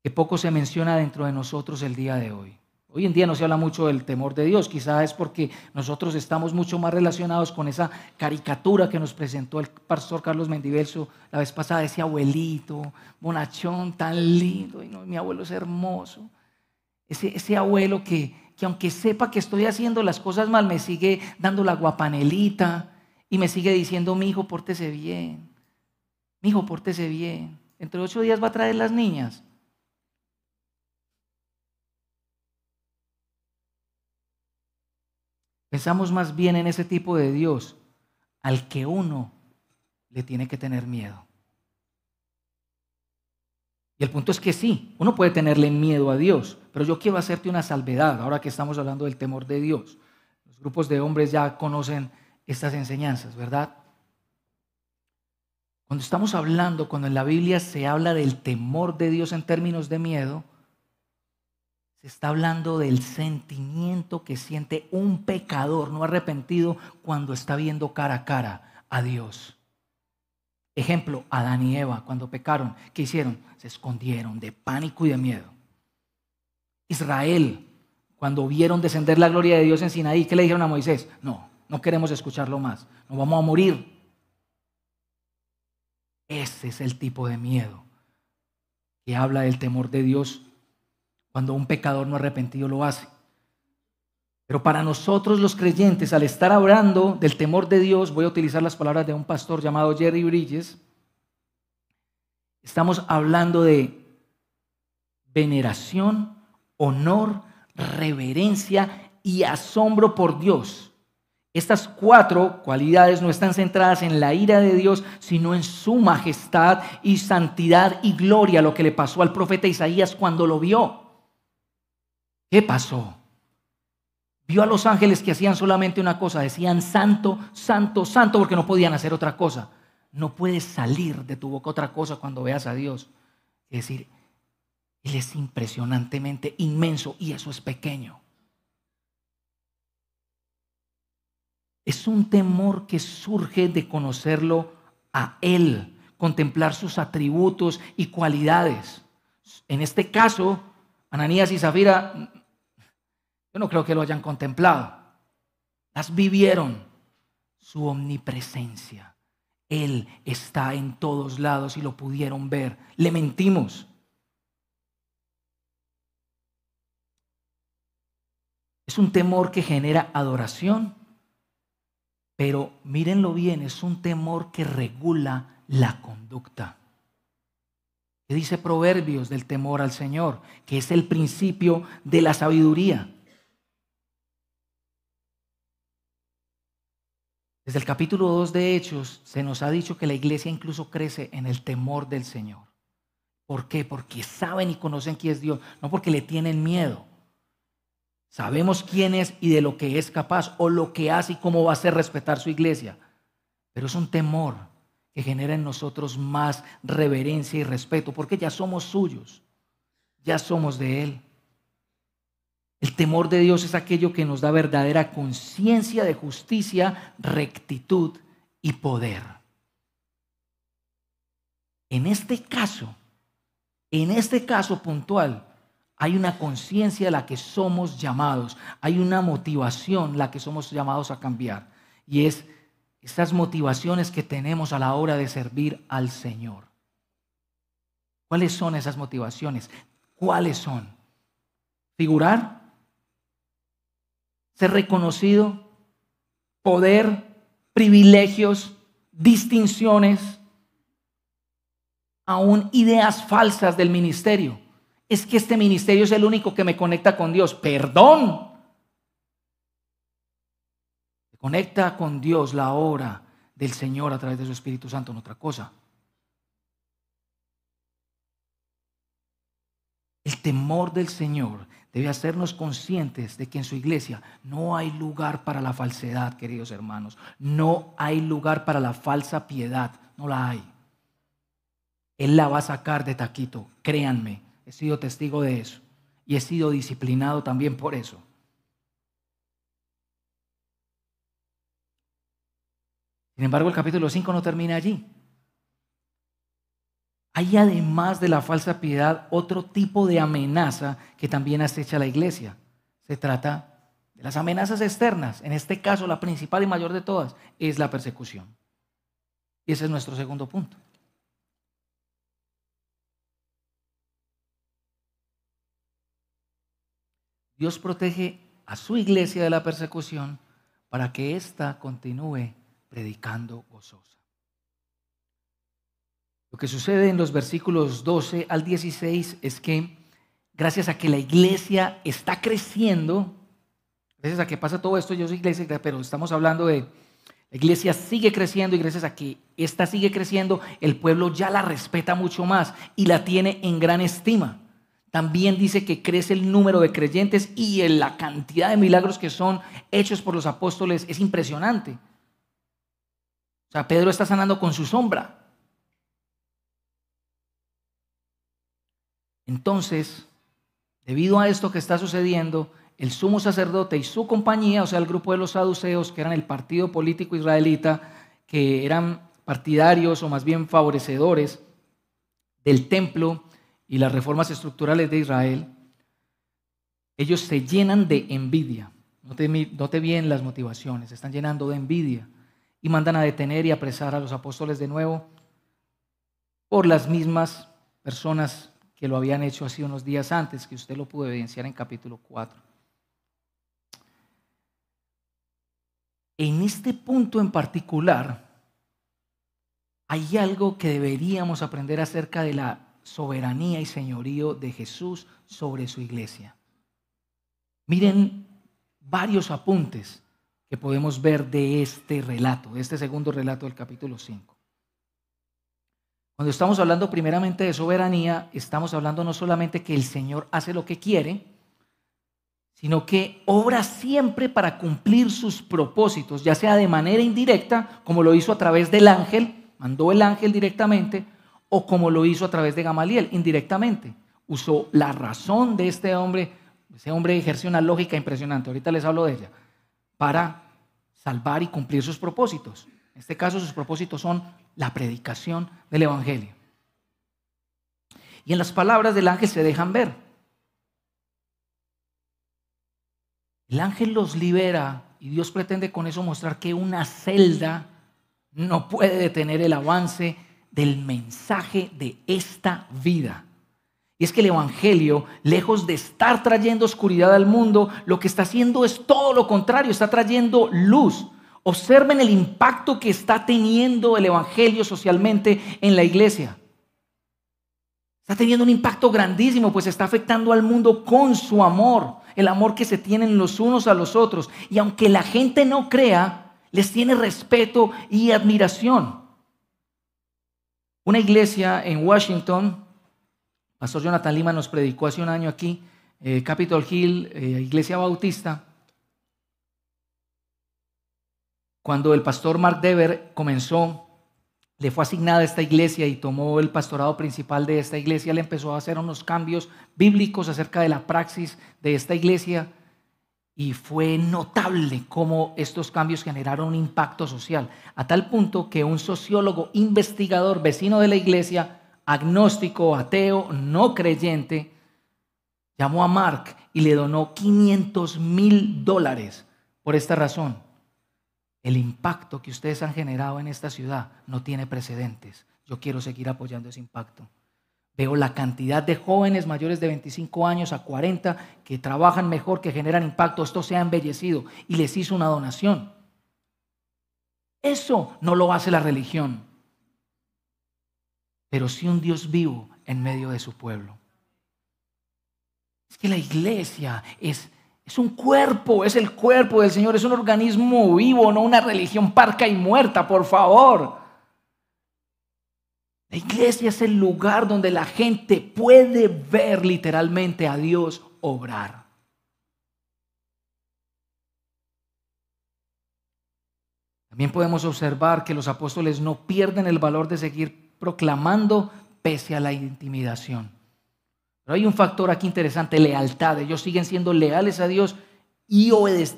que poco se menciona dentro de nosotros el día de hoy. Hoy en día no se habla mucho del temor de Dios, quizás es porque nosotros estamos mucho más relacionados con esa caricatura que nos presentó el pastor Carlos Mendivelso la vez pasada, ese abuelito, bonachón, tan lindo, y no, mi abuelo es hermoso. Ese, ese abuelo que, que aunque sepa que estoy haciendo las cosas mal, me sigue dando la guapanelita y me sigue diciendo, mi hijo, pórtese bien, mi hijo, pórtese bien. Entre ocho días va a traer las niñas. Pensamos más bien en ese tipo de Dios al que uno le tiene que tener miedo. Y el punto es que sí, uno puede tenerle miedo a Dios, pero yo quiero hacerte una salvedad ahora que estamos hablando del temor de Dios. Los grupos de hombres ya conocen estas enseñanzas, ¿verdad? Cuando estamos hablando, cuando en la Biblia se habla del temor de Dios en términos de miedo, se está hablando del sentimiento que siente un pecador no arrepentido cuando está viendo cara a cara a Dios. Ejemplo, Adán y Eva, cuando pecaron, ¿qué hicieron? Se escondieron de pánico y de miedo. Israel, cuando vieron descender la gloria de Dios en Sinaí, ¿qué le dijeron a Moisés? No, no queremos escucharlo más, nos vamos a morir. Ese es el tipo de miedo que habla del temor de Dios cuando un pecador no arrepentido lo hace. Pero para nosotros los creyentes, al estar hablando del temor de Dios, voy a utilizar las palabras de un pastor llamado Jerry Bridges, estamos hablando de veneración, honor, reverencia y asombro por Dios. Estas cuatro cualidades no están centradas en la ira de Dios, sino en su majestad y santidad y gloria, lo que le pasó al profeta Isaías cuando lo vio. ¿Qué pasó? Vio a los ángeles que hacían solamente una cosa, decían santo, santo, santo, porque no podían hacer otra cosa. No puedes salir de tu boca otra cosa cuando veas a Dios. Es decir, Él es impresionantemente inmenso y eso es pequeño. Es un temor que surge de conocerlo a Él, contemplar sus atributos y cualidades. En este caso, Ananías y Zafira yo no creo que lo hayan contemplado. Las vivieron su omnipresencia. Él está en todos lados y lo pudieron ver. Le mentimos. Es un temor que genera adoración, pero mírenlo bien, es un temor que regula la conducta. ¿Qué dice Proverbios del temor al Señor? Que es el principio de la sabiduría. Desde el capítulo 2 de Hechos se nos ha dicho que la iglesia incluso crece en el temor del Señor. ¿Por qué? Porque saben y conocen quién es Dios, no porque le tienen miedo. Sabemos quién es y de lo que es capaz o lo que hace y cómo va a hacer respetar su iglesia. Pero es un temor que genera en nosotros más reverencia y respeto, porque ya somos suyos, ya somos de Él. El temor de Dios es aquello que nos da verdadera conciencia de justicia, rectitud y poder. En este caso, en este caso puntual, hay una conciencia a la que somos llamados, hay una motivación la que somos llamados a cambiar. Y es esas motivaciones que tenemos a la hora de servir al Señor. ¿Cuáles son esas motivaciones? ¿Cuáles son? Figurar, ser reconocido, poder, privilegios, distinciones, aún ideas falsas del ministerio. Es que este ministerio es el único que me conecta con Dios. Perdón. Me conecta con Dios la obra del Señor a través de su Espíritu Santo en otra cosa. El temor del Señor debe hacernos conscientes de que en su iglesia no hay lugar para la falsedad, queridos hermanos. No hay lugar para la falsa piedad. No la hay. Él la va a sacar de taquito, créanme, he sido testigo de eso y he sido disciplinado también por eso. Sin embargo, el capítulo 5 no termina allí. Hay además de la falsa piedad otro tipo de amenaza que también acecha la iglesia. Se trata de las amenazas externas. En este caso, la principal y mayor de todas es la persecución. Y ese es nuestro segundo punto. Dios protege a su iglesia de la persecución para que ésta continúe predicando gozosa. Lo que sucede en los versículos 12 al 16 es que gracias a que la iglesia está creciendo, gracias a que pasa todo esto, yo soy iglesia, pero estamos hablando de la iglesia sigue creciendo y gracias a que esta sigue creciendo, el pueblo ya la respeta mucho más y la tiene en gran estima. También dice que crece el número de creyentes y la cantidad de milagros que son hechos por los apóstoles es impresionante. O sea, Pedro está sanando con su sombra. Entonces, debido a esto que está sucediendo, el sumo sacerdote y su compañía, o sea, el grupo de los saduceos, que eran el partido político israelita, que eran partidarios o más bien favorecedores del templo y las reformas estructurales de Israel, ellos se llenan de envidia. Note, bien las motivaciones, se están llenando de envidia y mandan a detener y apresar a los apóstoles de nuevo por las mismas personas que lo habían hecho hace unos días antes, que usted lo pudo evidenciar en capítulo 4. En este punto en particular, hay algo que deberíamos aprender acerca de la soberanía y señorío de Jesús sobre su iglesia. Miren varios apuntes que podemos ver de este relato, de este segundo relato del capítulo 5. Cuando estamos hablando primeramente de soberanía, estamos hablando no solamente que el Señor hace lo que quiere, sino que obra siempre para cumplir sus propósitos, ya sea de manera indirecta, como lo hizo a través del ángel, mandó el ángel directamente, o como lo hizo a través de Gamaliel, indirectamente. Usó la razón de este hombre, ese hombre ejerció una lógica impresionante, ahorita les hablo de ella, para salvar y cumplir sus propósitos. En este caso sus propósitos son la predicación del Evangelio. Y en las palabras del ángel se dejan ver. El ángel los libera y Dios pretende con eso mostrar que una celda no puede detener el avance del mensaje de esta vida. Y es que el Evangelio, lejos de estar trayendo oscuridad al mundo, lo que está haciendo es todo lo contrario, está trayendo luz. Observen el impacto que está teniendo el Evangelio socialmente en la iglesia. Está teniendo un impacto grandísimo, pues está afectando al mundo con su amor, el amor que se tienen los unos a los otros. Y aunque la gente no crea, les tiene respeto y admiración. Una iglesia en Washington, Pastor Jonathan Lima nos predicó hace un año aquí, eh, Capitol Hill, eh, iglesia bautista, Cuando el pastor Mark Dever comenzó, le fue asignada esta iglesia y tomó el pastorado principal de esta iglesia, le empezó a hacer unos cambios bíblicos acerca de la praxis de esta iglesia y fue notable cómo estos cambios generaron un impacto social, a tal punto que un sociólogo investigador vecino de la iglesia, agnóstico, ateo, no creyente, llamó a Mark y le donó 500 mil dólares por esta razón el impacto que ustedes han generado en esta ciudad no tiene precedentes. Yo quiero seguir apoyando ese impacto. Veo la cantidad de jóvenes mayores de 25 años a 40 que trabajan mejor, que generan impacto. Esto se ha embellecido y les hizo una donación. Eso no lo hace la religión, pero sí un Dios vivo en medio de su pueblo. Es que la iglesia es es un cuerpo, es el cuerpo del Señor, es un organismo vivo, no una religión parca y muerta, por favor. La iglesia es el lugar donde la gente puede ver literalmente a Dios obrar. También podemos observar que los apóstoles no pierden el valor de seguir proclamando pese a la intimidación. Hay un factor aquí interesante, lealtad. Ellos siguen siendo leales a Dios y,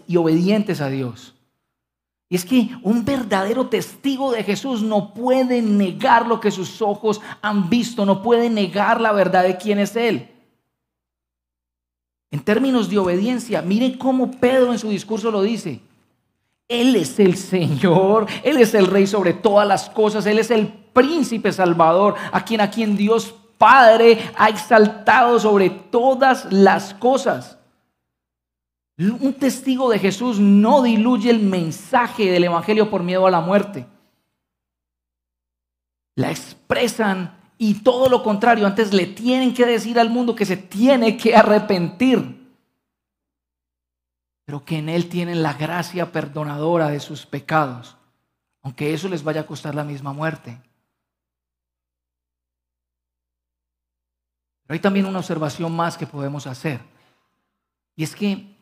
y obedientes a Dios. Y es que un verdadero testigo de Jesús no puede negar lo que sus ojos han visto, no puede negar la verdad de quién es Él. En términos de obediencia, miren cómo Pedro en su discurso lo dice. Él es el Señor, Él es el Rey sobre todas las cosas, Él es el príncipe salvador, a quien, a quien Dios Padre ha exaltado sobre todas las cosas. Un testigo de Jesús no diluye el mensaje del Evangelio por miedo a la muerte. La expresan y todo lo contrario, antes le tienen que decir al mundo que se tiene que arrepentir pero que en Él tienen la gracia perdonadora de sus pecados, aunque eso les vaya a costar la misma muerte. Hay también una observación más que podemos hacer, y es que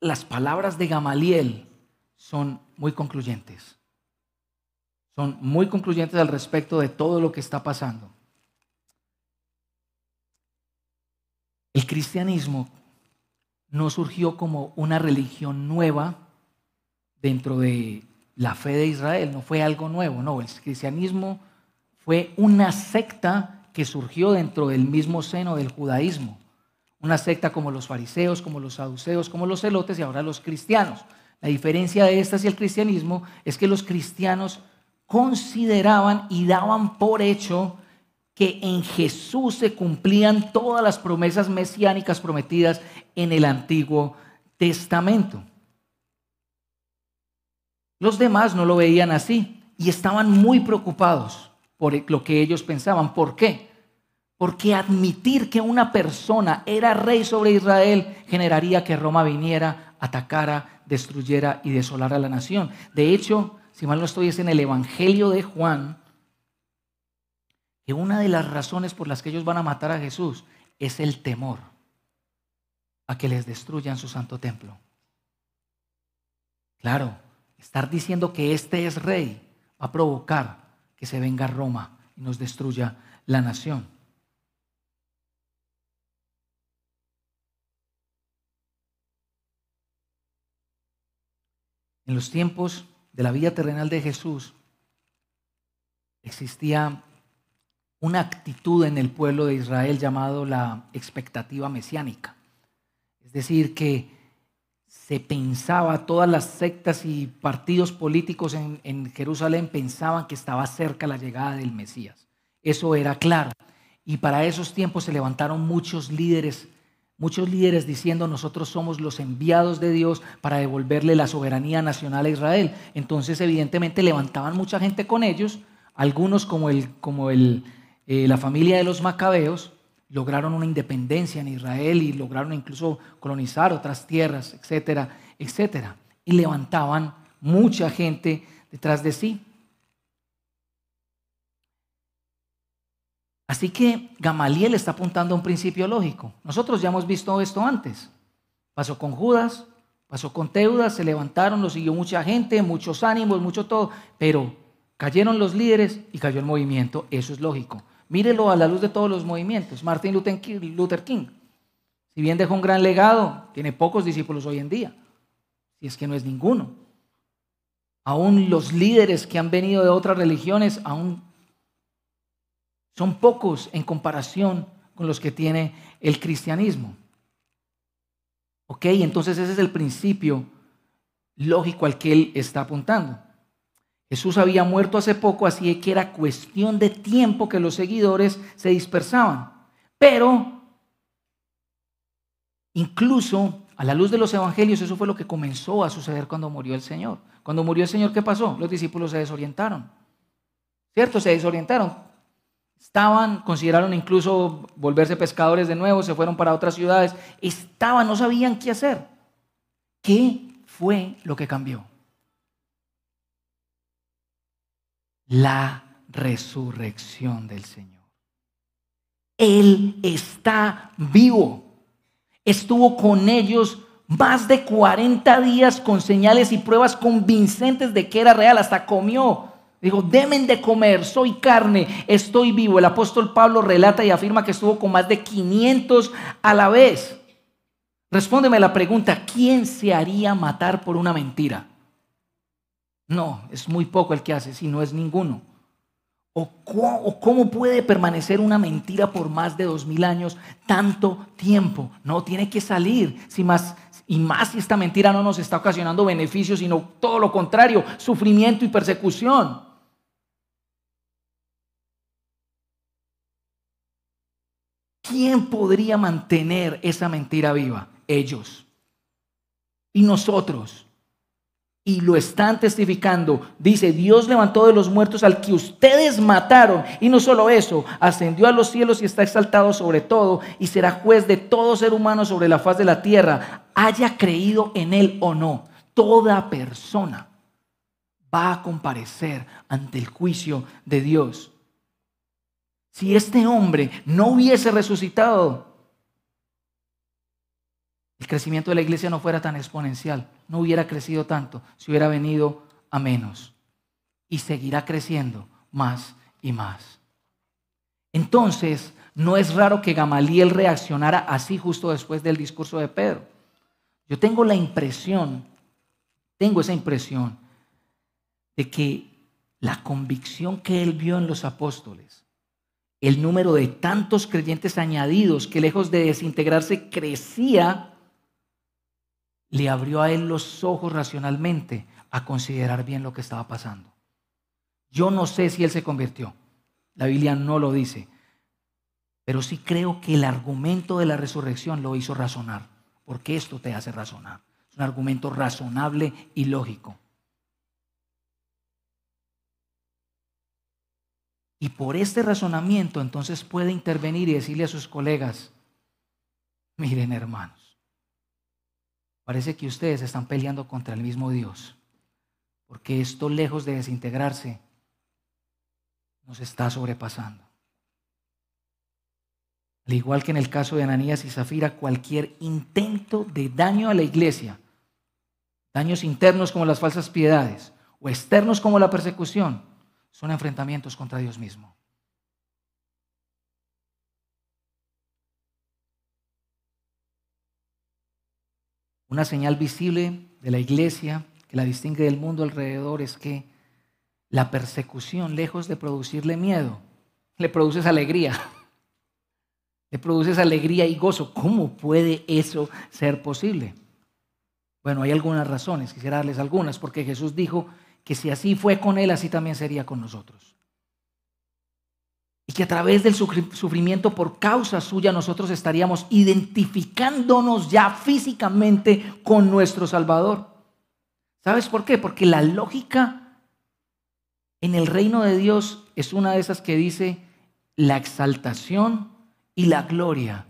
las palabras de Gamaliel son muy concluyentes. Son muy concluyentes al respecto de todo lo que está pasando. El cristianismo no surgió como una religión nueva dentro de la fe de Israel, no fue algo nuevo, no, el cristianismo fue una secta que surgió dentro del mismo seno del judaísmo, una secta como los fariseos, como los saduceos, como los celotes y ahora los cristianos. La diferencia de estas y el cristianismo es que los cristianos consideraban y daban por hecho que en Jesús se cumplían todas las promesas mesiánicas prometidas en el Antiguo Testamento. Los demás no lo veían así y estaban muy preocupados por lo que ellos pensaban. ¿Por qué? Porque admitir que una persona era rey sobre Israel generaría que Roma viniera, atacara, destruyera y desolara la nación. De hecho, si mal no estoy, es en el Evangelio de Juan, que una de las razones por las que ellos van a matar a Jesús es el temor a que les destruyan su santo templo. Claro, estar diciendo que este es rey va a provocar que se venga Roma y nos destruya la nación. En los tiempos de la vida terrenal de Jesús existía una actitud en el pueblo de Israel llamado la expectativa mesiánica. Es decir, que se pensaba, todas las sectas y partidos políticos en, Jerusalén pensaban que estaba cerca la llegada del Mesías. Eso era claro. Y para esos tiempos se levantaron muchos líderes, muchos líderes diciendo nosotros somos los enviados de Dios para devolverle la soberanía nacional a Israel. Entonces evidentemente levantaban mucha gente con ellos, algunos como el, como el eh, la familia de los macabeos lograron una independencia en Israel y lograron incluso colonizar otras tierras, etcétera, etcétera. Y levantaban mucha gente detrás de sí. Así que Gamaliel está apuntando a un principio lógico. Nosotros ya hemos visto esto antes. Pasó con Judas, pasó con Teudas, se levantaron, lo siguió mucha gente, muchos ánimos, mucho todo, pero cayeron los líderes y cayó el movimiento. Eso es lógico. Mírelo a la luz de todos los movimientos. Martin Luther King, si bien dejó un gran legado, tiene pocos discípulos hoy en día, si es que no es ninguno. Aún los líderes que han venido de otras religiones, aún son pocos en comparación con los que tiene el cristianismo. ¿Ok? Entonces ese es el principio lógico al que él está apuntando. Jesús había muerto hace poco, así que era cuestión de tiempo que los seguidores se dispersaban. Pero incluso a la luz de los evangelios, eso fue lo que comenzó a suceder cuando murió el Señor. Cuando murió el Señor, ¿qué pasó? Los discípulos se desorientaron. ¿Cierto? Se desorientaron. Estaban, consideraron incluso volverse pescadores de nuevo, se fueron para otras ciudades. Estaban, no sabían qué hacer. ¿Qué fue lo que cambió? La resurrección del Señor. Él está vivo. Estuvo con ellos más de 40 días con señales y pruebas convincentes de que era real. Hasta comió. Dijo, demen de comer, soy carne, estoy vivo. El apóstol Pablo relata y afirma que estuvo con más de 500 a la vez. Respóndeme la pregunta, ¿quién se haría matar por una mentira? No, es muy poco el que hace, si no es ninguno. ¿O cómo, puede permanecer una mentira por más de dos mil años tanto tiempo? No, tiene que salir. Si más, y más si esta mentira no nos está ocasionando beneficios, sino todo lo contrario, sufrimiento y persecución. ¿Quién podría mantener esa mentira viva? Ellos. Y nosotros y lo están testificando. Dice, Dios levantó de los muertos al que ustedes mataron. Y no solo eso, ascendió a los cielos y está exaltado sobre todo y será juez de todo ser humano sobre la faz de la tierra, haya creído en él o no. Toda persona va a comparecer ante el juicio de Dios. Si este hombre no hubiese resucitado, el crecimiento de la iglesia no fuera tan exponencial, no hubiera crecido tanto si hubiera venido a menos. Y seguirá creciendo más y más. Entonces, no es raro que Gamaliel reaccionara así justo después del discurso de Pedro. Yo tengo la impresión, tengo esa impresión de que la convicción que él vio en los apóstoles, el número de tantos creyentes añadidos que lejos de desintegrarse crecía, le abrió a él los ojos racionalmente a considerar bien lo que estaba pasando. Yo no sé si él se convirtió. La Biblia no lo dice. Pero sí creo que el argumento de la resurrección lo hizo razonar. Porque esto te hace razonar. Es un argumento razonable y lógico. Y por este razonamiento entonces puede intervenir y decirle a sus colegas, miren hermanos, Parece que ustedes están peleando contra el mismo Dios, porque esto lejos de desintegrarse nos está sobrepasando. Al igual que en el caso de Ananías y Zafira, cualquier intento de daño a la iglesia, daños internos como las falsas piedades o externos como la persecución, son enfrentamientos contra Dios mismo. Una señal visible de la iglesia que la distingue del mundo alrededor es que la persecución, lejos de producirle miedo, le produce alegría. *laughs* Le produce alegría y gozo. ¿Cómo puede eso ser posible? Bueno, hay algunas razones, quisiera darles algunas, porque Jesús dijo que si así fue con él, así también sería con nosotros y que a través del sufrimiento por causa suya nosotros estaríamos identificándonos ya físicamente con nuestro Salvador. ¿Sabes por qué? Porque la lógica en el reino de Dios es una de esas que dice la exaltación y la gloria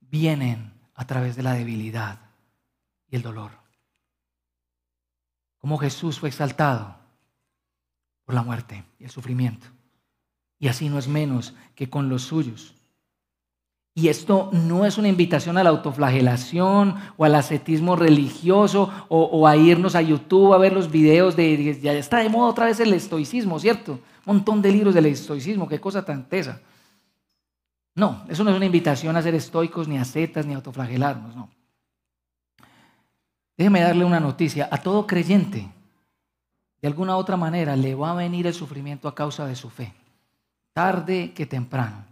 vienen a través de la debilidad y el dolor. Como Jesús fue exaltado por la muerte y el sufrimiento. Y así no es menos que con los suyos. Y esto no es una invitación a la autoflagelación o al ascetismo religioso o, a irnos a YouTube a ver los videos de, ya está de moda otra vez el estoicismo, ¿cierto? Un montón de libros del estoicismo, qué cosa tan tesa. No, eso no es una invitación a ser estoicos, ni ascetas, ni a autoflagelarnos, no. Déjeme darle una noticia. A todo creyente, de alguna u otra manera, le va a venir el sufrimiento a causa de su fe tarde que temprano.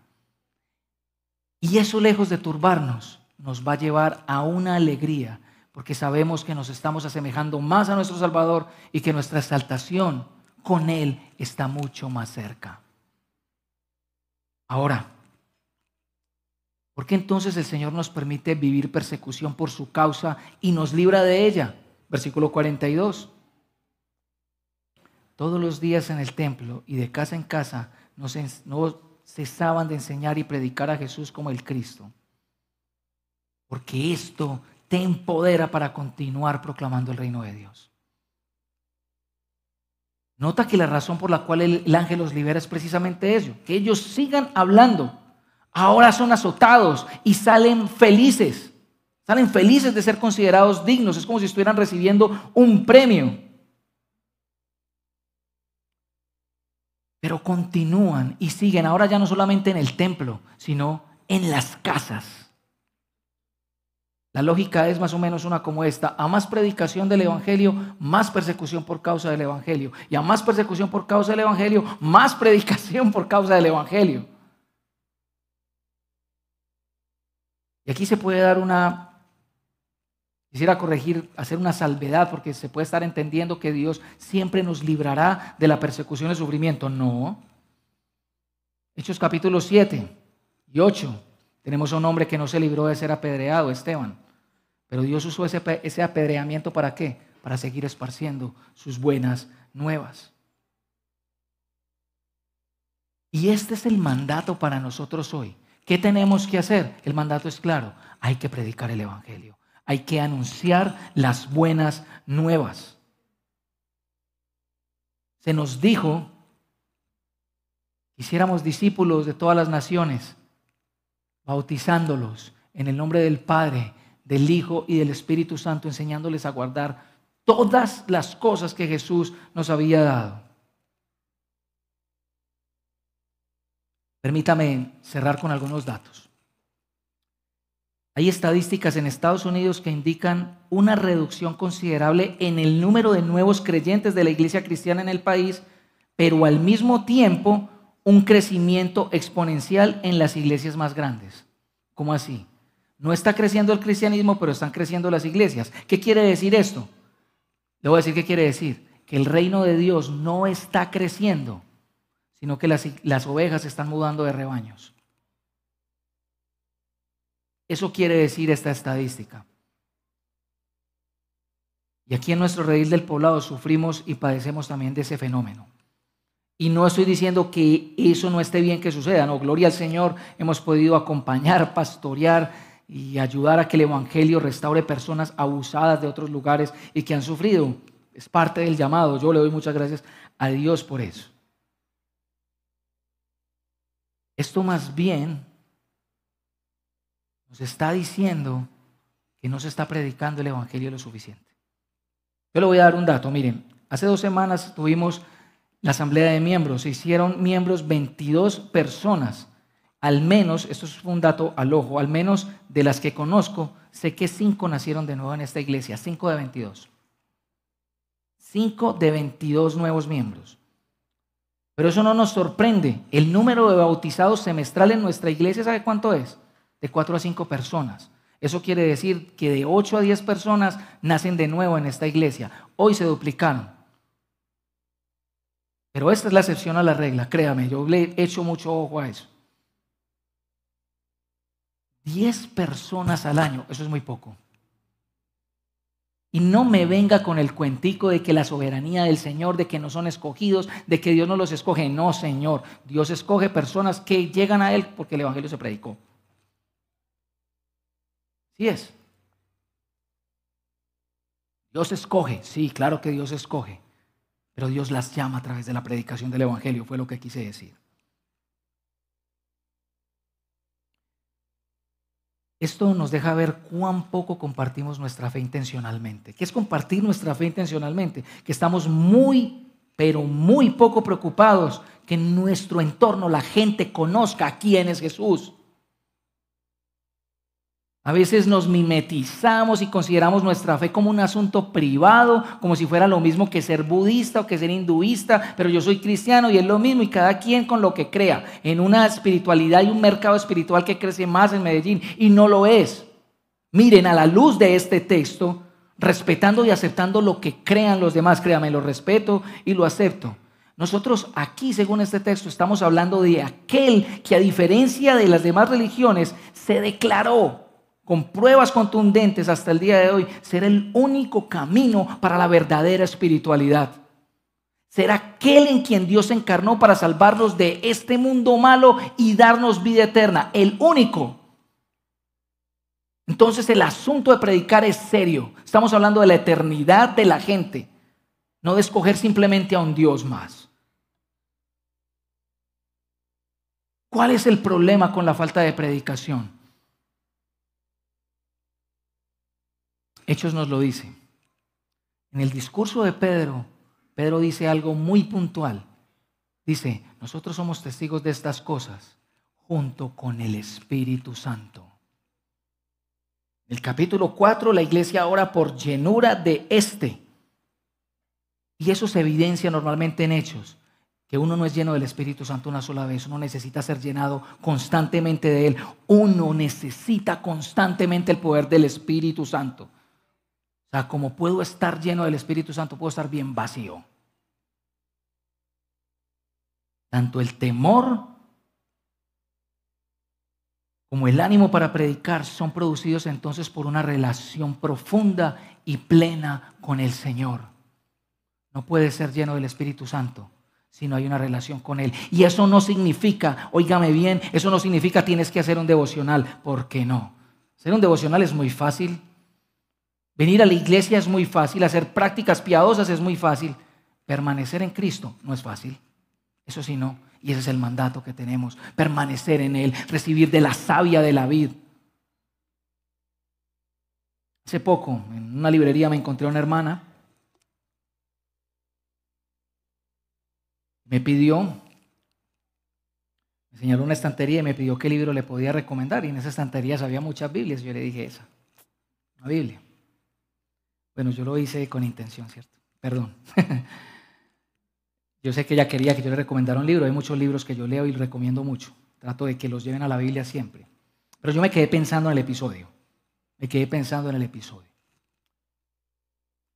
Y eso lejos de turbarnos, nos va a llevar a una alegría, porque sabemos que nos estamos asemejando más a nuestro Salvador y que nuestra exaltación con Él está mucho más cerca. Ahora, ¿por qué entonces el Señor nos permite vivir persecución por su causa y nos libra de ella? Versículo 42. Todos los días en el templo y de casa en casa no, cesaban de enseñar y predicar a Jesús como el Cristo. Porque esto te empodera para continuar proclamando el reino de Dios. Nota que la razón por la cual el, ángel los libera es precisamente eso, que ellos sigan hablando. Ahora son azotados y salen felices. Salen felices de ser considerados dignos. Es como si estuvieran recibiendo un premio. Pero continúan y siguen, ahora ya no solamente en el templo, sino en las casas. La lógica es más o menos una como esta. A más predicación del Evangelio, más persecución por causa del Evangelio. Y a más persecución por causa del Evangelio, más *laughs* predicación por causa del Evangelio. Y aquí se puede dar una, quisiera corregir, hacer una salvedad, porque se puede estar entendiendo que Dios siempre nos librará de la persecución y sufrimiento. No. Hechos capítulo 7 y 8. Tenemos a un hombre que no se libró de ser apedreado, Esteban. Pero Dios usó ese, ese apedreamiento para qué? Para seguir esparciendo sus buenas nuevas. Y este es el mandato para nosotros hoy. ¿Qué tenemos que hacer? El mandato es claro. Hay que predicar el Evangelio. Hay que anunciar las buenas nuevas. Se nos dijo, hiciéramos discípulos de todas las naciones, bautizándolos en el nombre del Padre, del Hijo y del Espíritu Santo, enseñándoles a guardar todas las cosas que Jesús nos había dado. Permítame cerrar con algunos datos. Hay estadísticas en Estados Unidos que indican una reducción considerable en el número de nuevos creyentes de la iglesia cristiana en el país, pero al mismo tiempo un crecimiento exponencial en las iglesias más grandes. ¿Cómo así? No está creciendo el cristianismo, pero están creciendo las iglesias. ¿Qué quiere decir esto? Le voy a decir qué quiere decir. Que el reino de Dios no está creciendo, sino que las, las ovejas están mudando de rebaños. Eso quiere decir esta estadística. Y aquí en nuestro redil del poblado sufrimos y padecemos también de ese fenómeno. Y no estoy diciendo que eso no esté bien que suceda, no, gloria al Señor, hemos podido acompañar, pastorear y ayudar a que el Evangelio restaure personas abusadas de otros lugares y que han sufrido. Es parte del llamado. Yo le doy muchas gracias a Dios por eso. Esto más bien nos está diciendo que no se está predicando el Evangelio lo suficiente. Yo le voy a dar un dato. Miren, hace dos semanas tuvimos la asamblea de miembros. Se hicieron miembros 22 personas al menos, esto es un dato al ojo, al menos de las que conozco, sé que cinco nacieron de nuevo en esta iglesia, cinco de 22. Cinco de 22 nuevos miembros. Pero eso no nos sorprende. El número de bautizados semestral en nuestra iglesia, ¿sabe cuánto es? De cuatro a cinco personas. Eso quiere decir que de 8 a 10 personas nacen de nuevo en esta iglesia. Hoy se duplicaron. Pero esta es la excepción a la regla, créame, yo le he hecho mucho ojo a eso. 10 personas al año, eso es muy poco. Y no me venga con el cuentico de que la soberanía del Señor, de que no son escogidos, de que Dios no los escoge. No, Señor. Dios escoge personas que llegan a Él porque el Evangelio se predicó. Sí es. Dios escoge, sí, claro que Dios escoge. Pero Dios las llama a través de la predicación del Evangelio, fue lo que quise decir. Esto nos deja ver cuán poco compartimos nuestra fe intencionalmente. ¿Qué es compartir nuestra fe intencionalmente? Que estamos muy, pero muy poco preocupados que en nuestro entorno la gente conozca quién es Jesús. A veces nos mimetizamos y consideramos nuestra fe como un asunto privado, como si fuera lo mismo que ser budista o que ser hinduista, pero yo soy cristiano y es lo mismo y cada quien con lo que crea, en una espiritualidad y un mercado espiritual que crece más en Medellín y no lo es. Miren, a la luz de este texto, respetando y aceptando lo que crean los demás, créame, lo respeto y lo acepto. Nosotros aquí, según este texto, estamos hablando de aquel que a diferencia de las demás religiones se declaró con pruebas contundentes hasta el día de hoy, ser el único camino para la verdadera espiritualidad. Ser aquel en quien Dios encarnó para salvarnos de este mundo malo y darnos vida eterna. El único. Entonces el asunto de predicar es serio. Estamos hablando de la eternidad de la gente, no de escoger simplemente a un Dios más. ¿Cuál es el problema con la falta de predicación? Hechos nos lo dice. En el discurso de Pedro, Pedro dice algo muy puntual. Dice, nosotros somos testigos de estas cosas junto con el Espíritu Santo. El capítulo 4, la iglesia ora por llenura de este. Y eso se evidencia normalmente en hechos, que uno no es lleno del Espíritu Santo una sola vez, uno necesita ser llenado constantemente de Él, uno necesita constantemente el poder del Espíritu Santo. O sea, como puedo estar lleno del Espíritu Santo, puedo estar bien vacío. Tanto el temor como el ánimo para predicar son producidos entonces por una relación profunda y plena con el Señor. No puede ser lleno del Espíritu Santo si no hay una relación con Él. Y eso no significa, óigame bien, eso no significa tienes que hacer un devocional. ¿Por qué no? Hacer un devocional es muy fácil. Venir a la iglesia es muy fácil. Hacer prácticas piadosas es muy fácil. Permanecer en Cristo no es fácil. Eso sí, no. Y ese es el mandato que tenemos. Permanecer en Él, recibir de la savia de la vid. Hace poco, en una librería me encontré a una hermana. Me pidió, me señaló una estantería y me pidió qué libro le podía recomendar. Y en esa estantería había muchas Biblias. Yo le dije esa, una Biblia. Bueno, yo lo hice con intención, ¿cierto? Perdón. *laughs* Yo sé que ella quería que yo le recomendara un libro. Hay muchos libros que yo leo y recomiendo mucho. Trato de que los lleven a la Biblia siempre. Pero yo me quedé pensando en el episodio. Me quedé pensando en el episodio.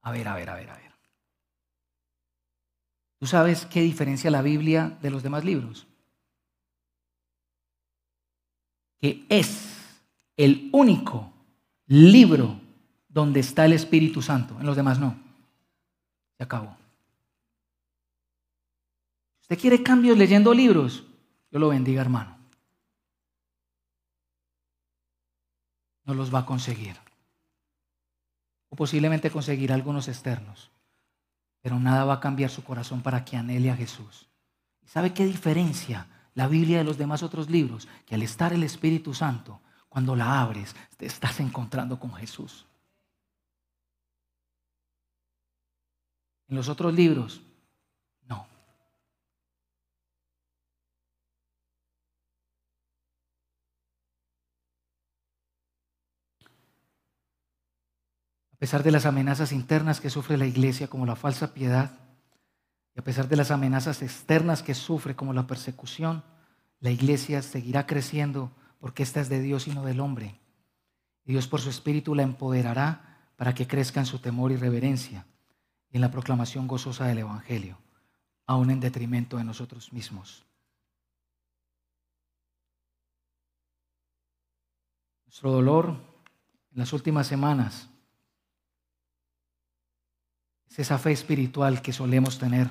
A ver, a ver, a ver, a ver. ¿Tú sabes qué diferencia la Biblia de los demás libros? Que es el único libro donde está el Espíritu Santo. En los demás no. Se acabó. ¿Usted quiere cambios leyendo libros? Yo lo bendiga, hermano. No los va a conseguir. O posiblemente conseguir algunos externos. Pero nada va a cambiar su corazón para que anhele a Jesús. ¿Sabe qué diferencia la Biblia de los demás otros libros? Que al estar el Espíritu Santo, cuando la abres, te estás encontrando con Jesús. En los otros libros A pesar de las amenazas internas que sufre la iglesia como la falsa piedad, y a pesar de las amenazas externas que sufre como la persecución, la iglesia seguirá creciendo porque esta es de Dios y no del hombre. Y Dios por su espíritu la empoderará para que crezca en su temor y reverencia y en la proclamación gozosa del Evangelio, aún en detrimento de nosotros mismos. Nuestro dolor en las últimas semanas es esa fe espiritual que solemos tener.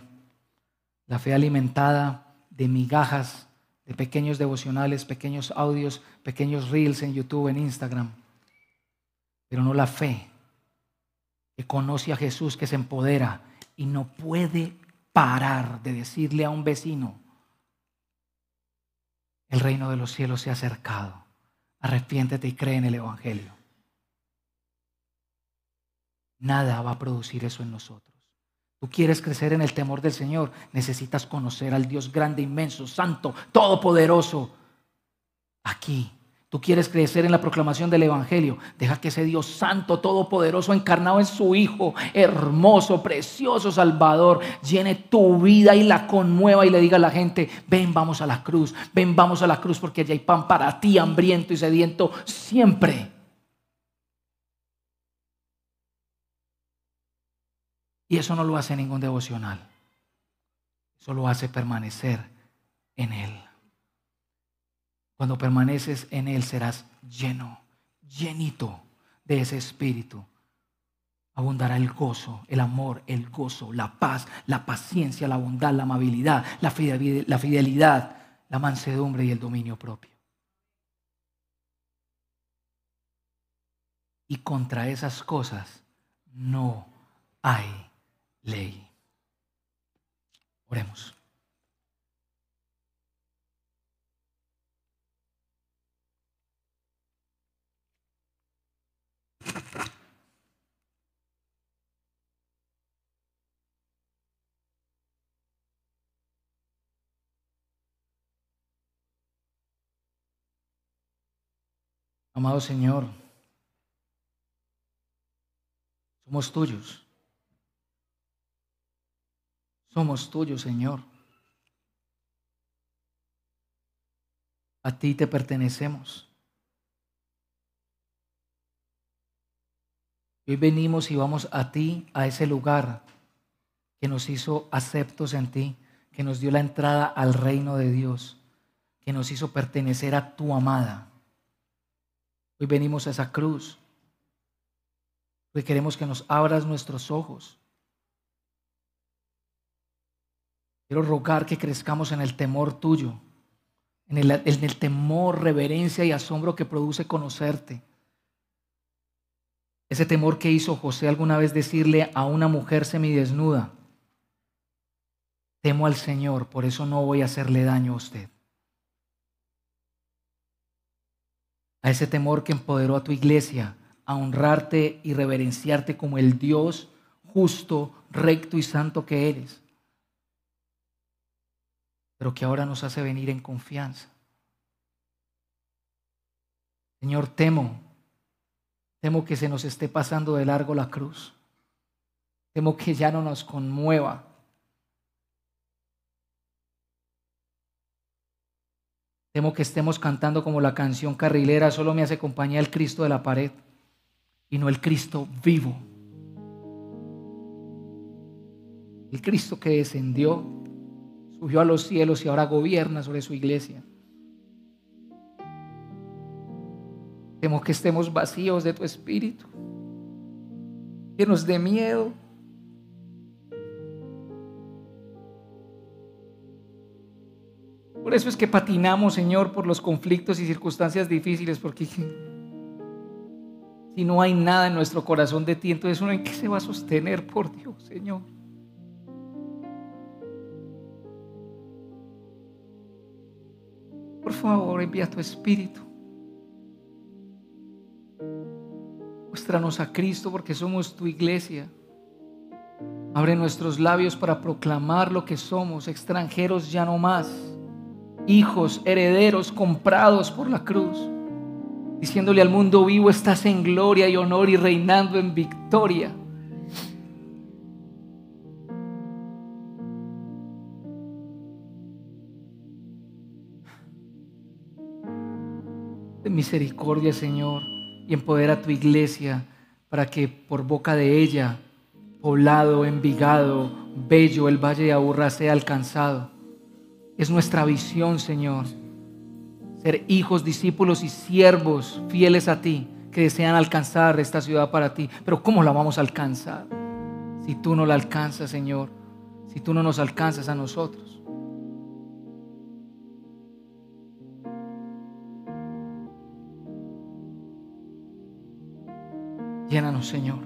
La fe alimentada de migajas, de pequeños devocionales, pequeños audios, pequeños reels en YouTube, en Instagram. Pero no la fe que conoce a Jesús, que se empodera y no puede parar de decirle a un vecino, el reino de los cielos se ha acercado. Arrepiéntete y cree en el Evangelio. Nada va a producir eso en nosotros. Tú quieres crecer en el temor del Señor, necesitas conocer al Dios grande, inmenso, santo, todopoderoso. Aquí, tú quieres crecer en la proclamación del Evangelio, deja que ese Dios santo, todopoderoso, encarnado en su Hijo, hermoso, precioso Salvador, llene tu vida y la conmueva y le diga a la gente, ven, vamos a la cruz, ven, vamos a la cruz porque allá hay pan para ti, hambriento y sediento, siempre. Y eso no lo hace ningún devocional. Eso lo hace permanecer en Él. Cuando permaneces en Él serás lleno, llenito de ese espíritu. Abundará el gozo, el amor, el gozo, la paz, la paciencia, la bondad, la amabilidad, la fidelidad, la mansedumbre y el dominio propio. Y contra esas cosas no hay ley. Oremos. Amado Señor, somos tuyos. Somos tuyos, Señor. A ti te pertenecemos. Hoy venimos y vamos a ti, a ese lugar que nos hizo aceptos en ti, que nos dio la entrada al reino de Dios, que nos hizo pertenecer a tu amada. Hoy venimos a esa cruz. Hoy queremos que nos abras nuestros ojos. Quiero rogar que crezcamos en el temor tuyo, en el, en el temor, reverencia y asombro que produce conocerte. Ese temor que hizo José alguna vez decirle a una mujer semidesnuda, Temo al Señor, por eso no voy a hacerle daño a usted. A ese temor que empoderó a tu iglesia a honrarte y reverenciarte como el Dios justo, recto y santo que eres. Pero que ahora nos hace venir en confianza. Señor, temo, temo que se nos esté pasando de largo la cruz. Temo que ya no nos conmueva Temo que estemos cantando como la canción carrilera, solo me hace compañía el Cristo de la pared y no el Cristo vivo. El Cristo que descendió, subió a los cielos y ahora gobierna sobre su iglesia. Temo que estemos vacíos de tu espíritu, llenos de miedo, Por eso es que patinamos, Señor, por los conflictos y circunstancias difíciles, porque si no hay nada en nuestro corazón de ti, entonces uno en qué se va a sostener por Dios, Señor. Por favor, envía tu Espíritu. Muéstranos a Cristo porque somos tu iglesia. Abre nuestros labios para proclamar lo que somos, extranjeros ya no más hijos, herederos comprados por la cruz, diciéndole al mundo vivo, estás en gloria y honor y reinando en victoria. De misericordia, Señor, y empodera tu iglesia para que por boca de ella, poblado, envigado, bello, el valle de Aburra sea alcanzado es nuestra visión, Señor. Ser hijos, discípulos y siervos fieles a ti, que desean alcanzar esta ciudad para ti. Pero ¿cómo la vamos a alcanzar? Si tú no la alcanzas, Señor. Si tú no nos alcanzas a nosotros. Llénanos, Señor.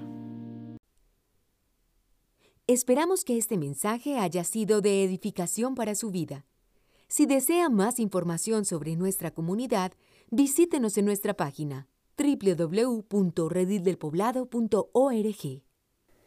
Esperamos que este mensaje haya sido de edificación para su vida. Si desea más información sobre nuestra comunidad, visítenos en nuestra página www.redildelpoblado.org.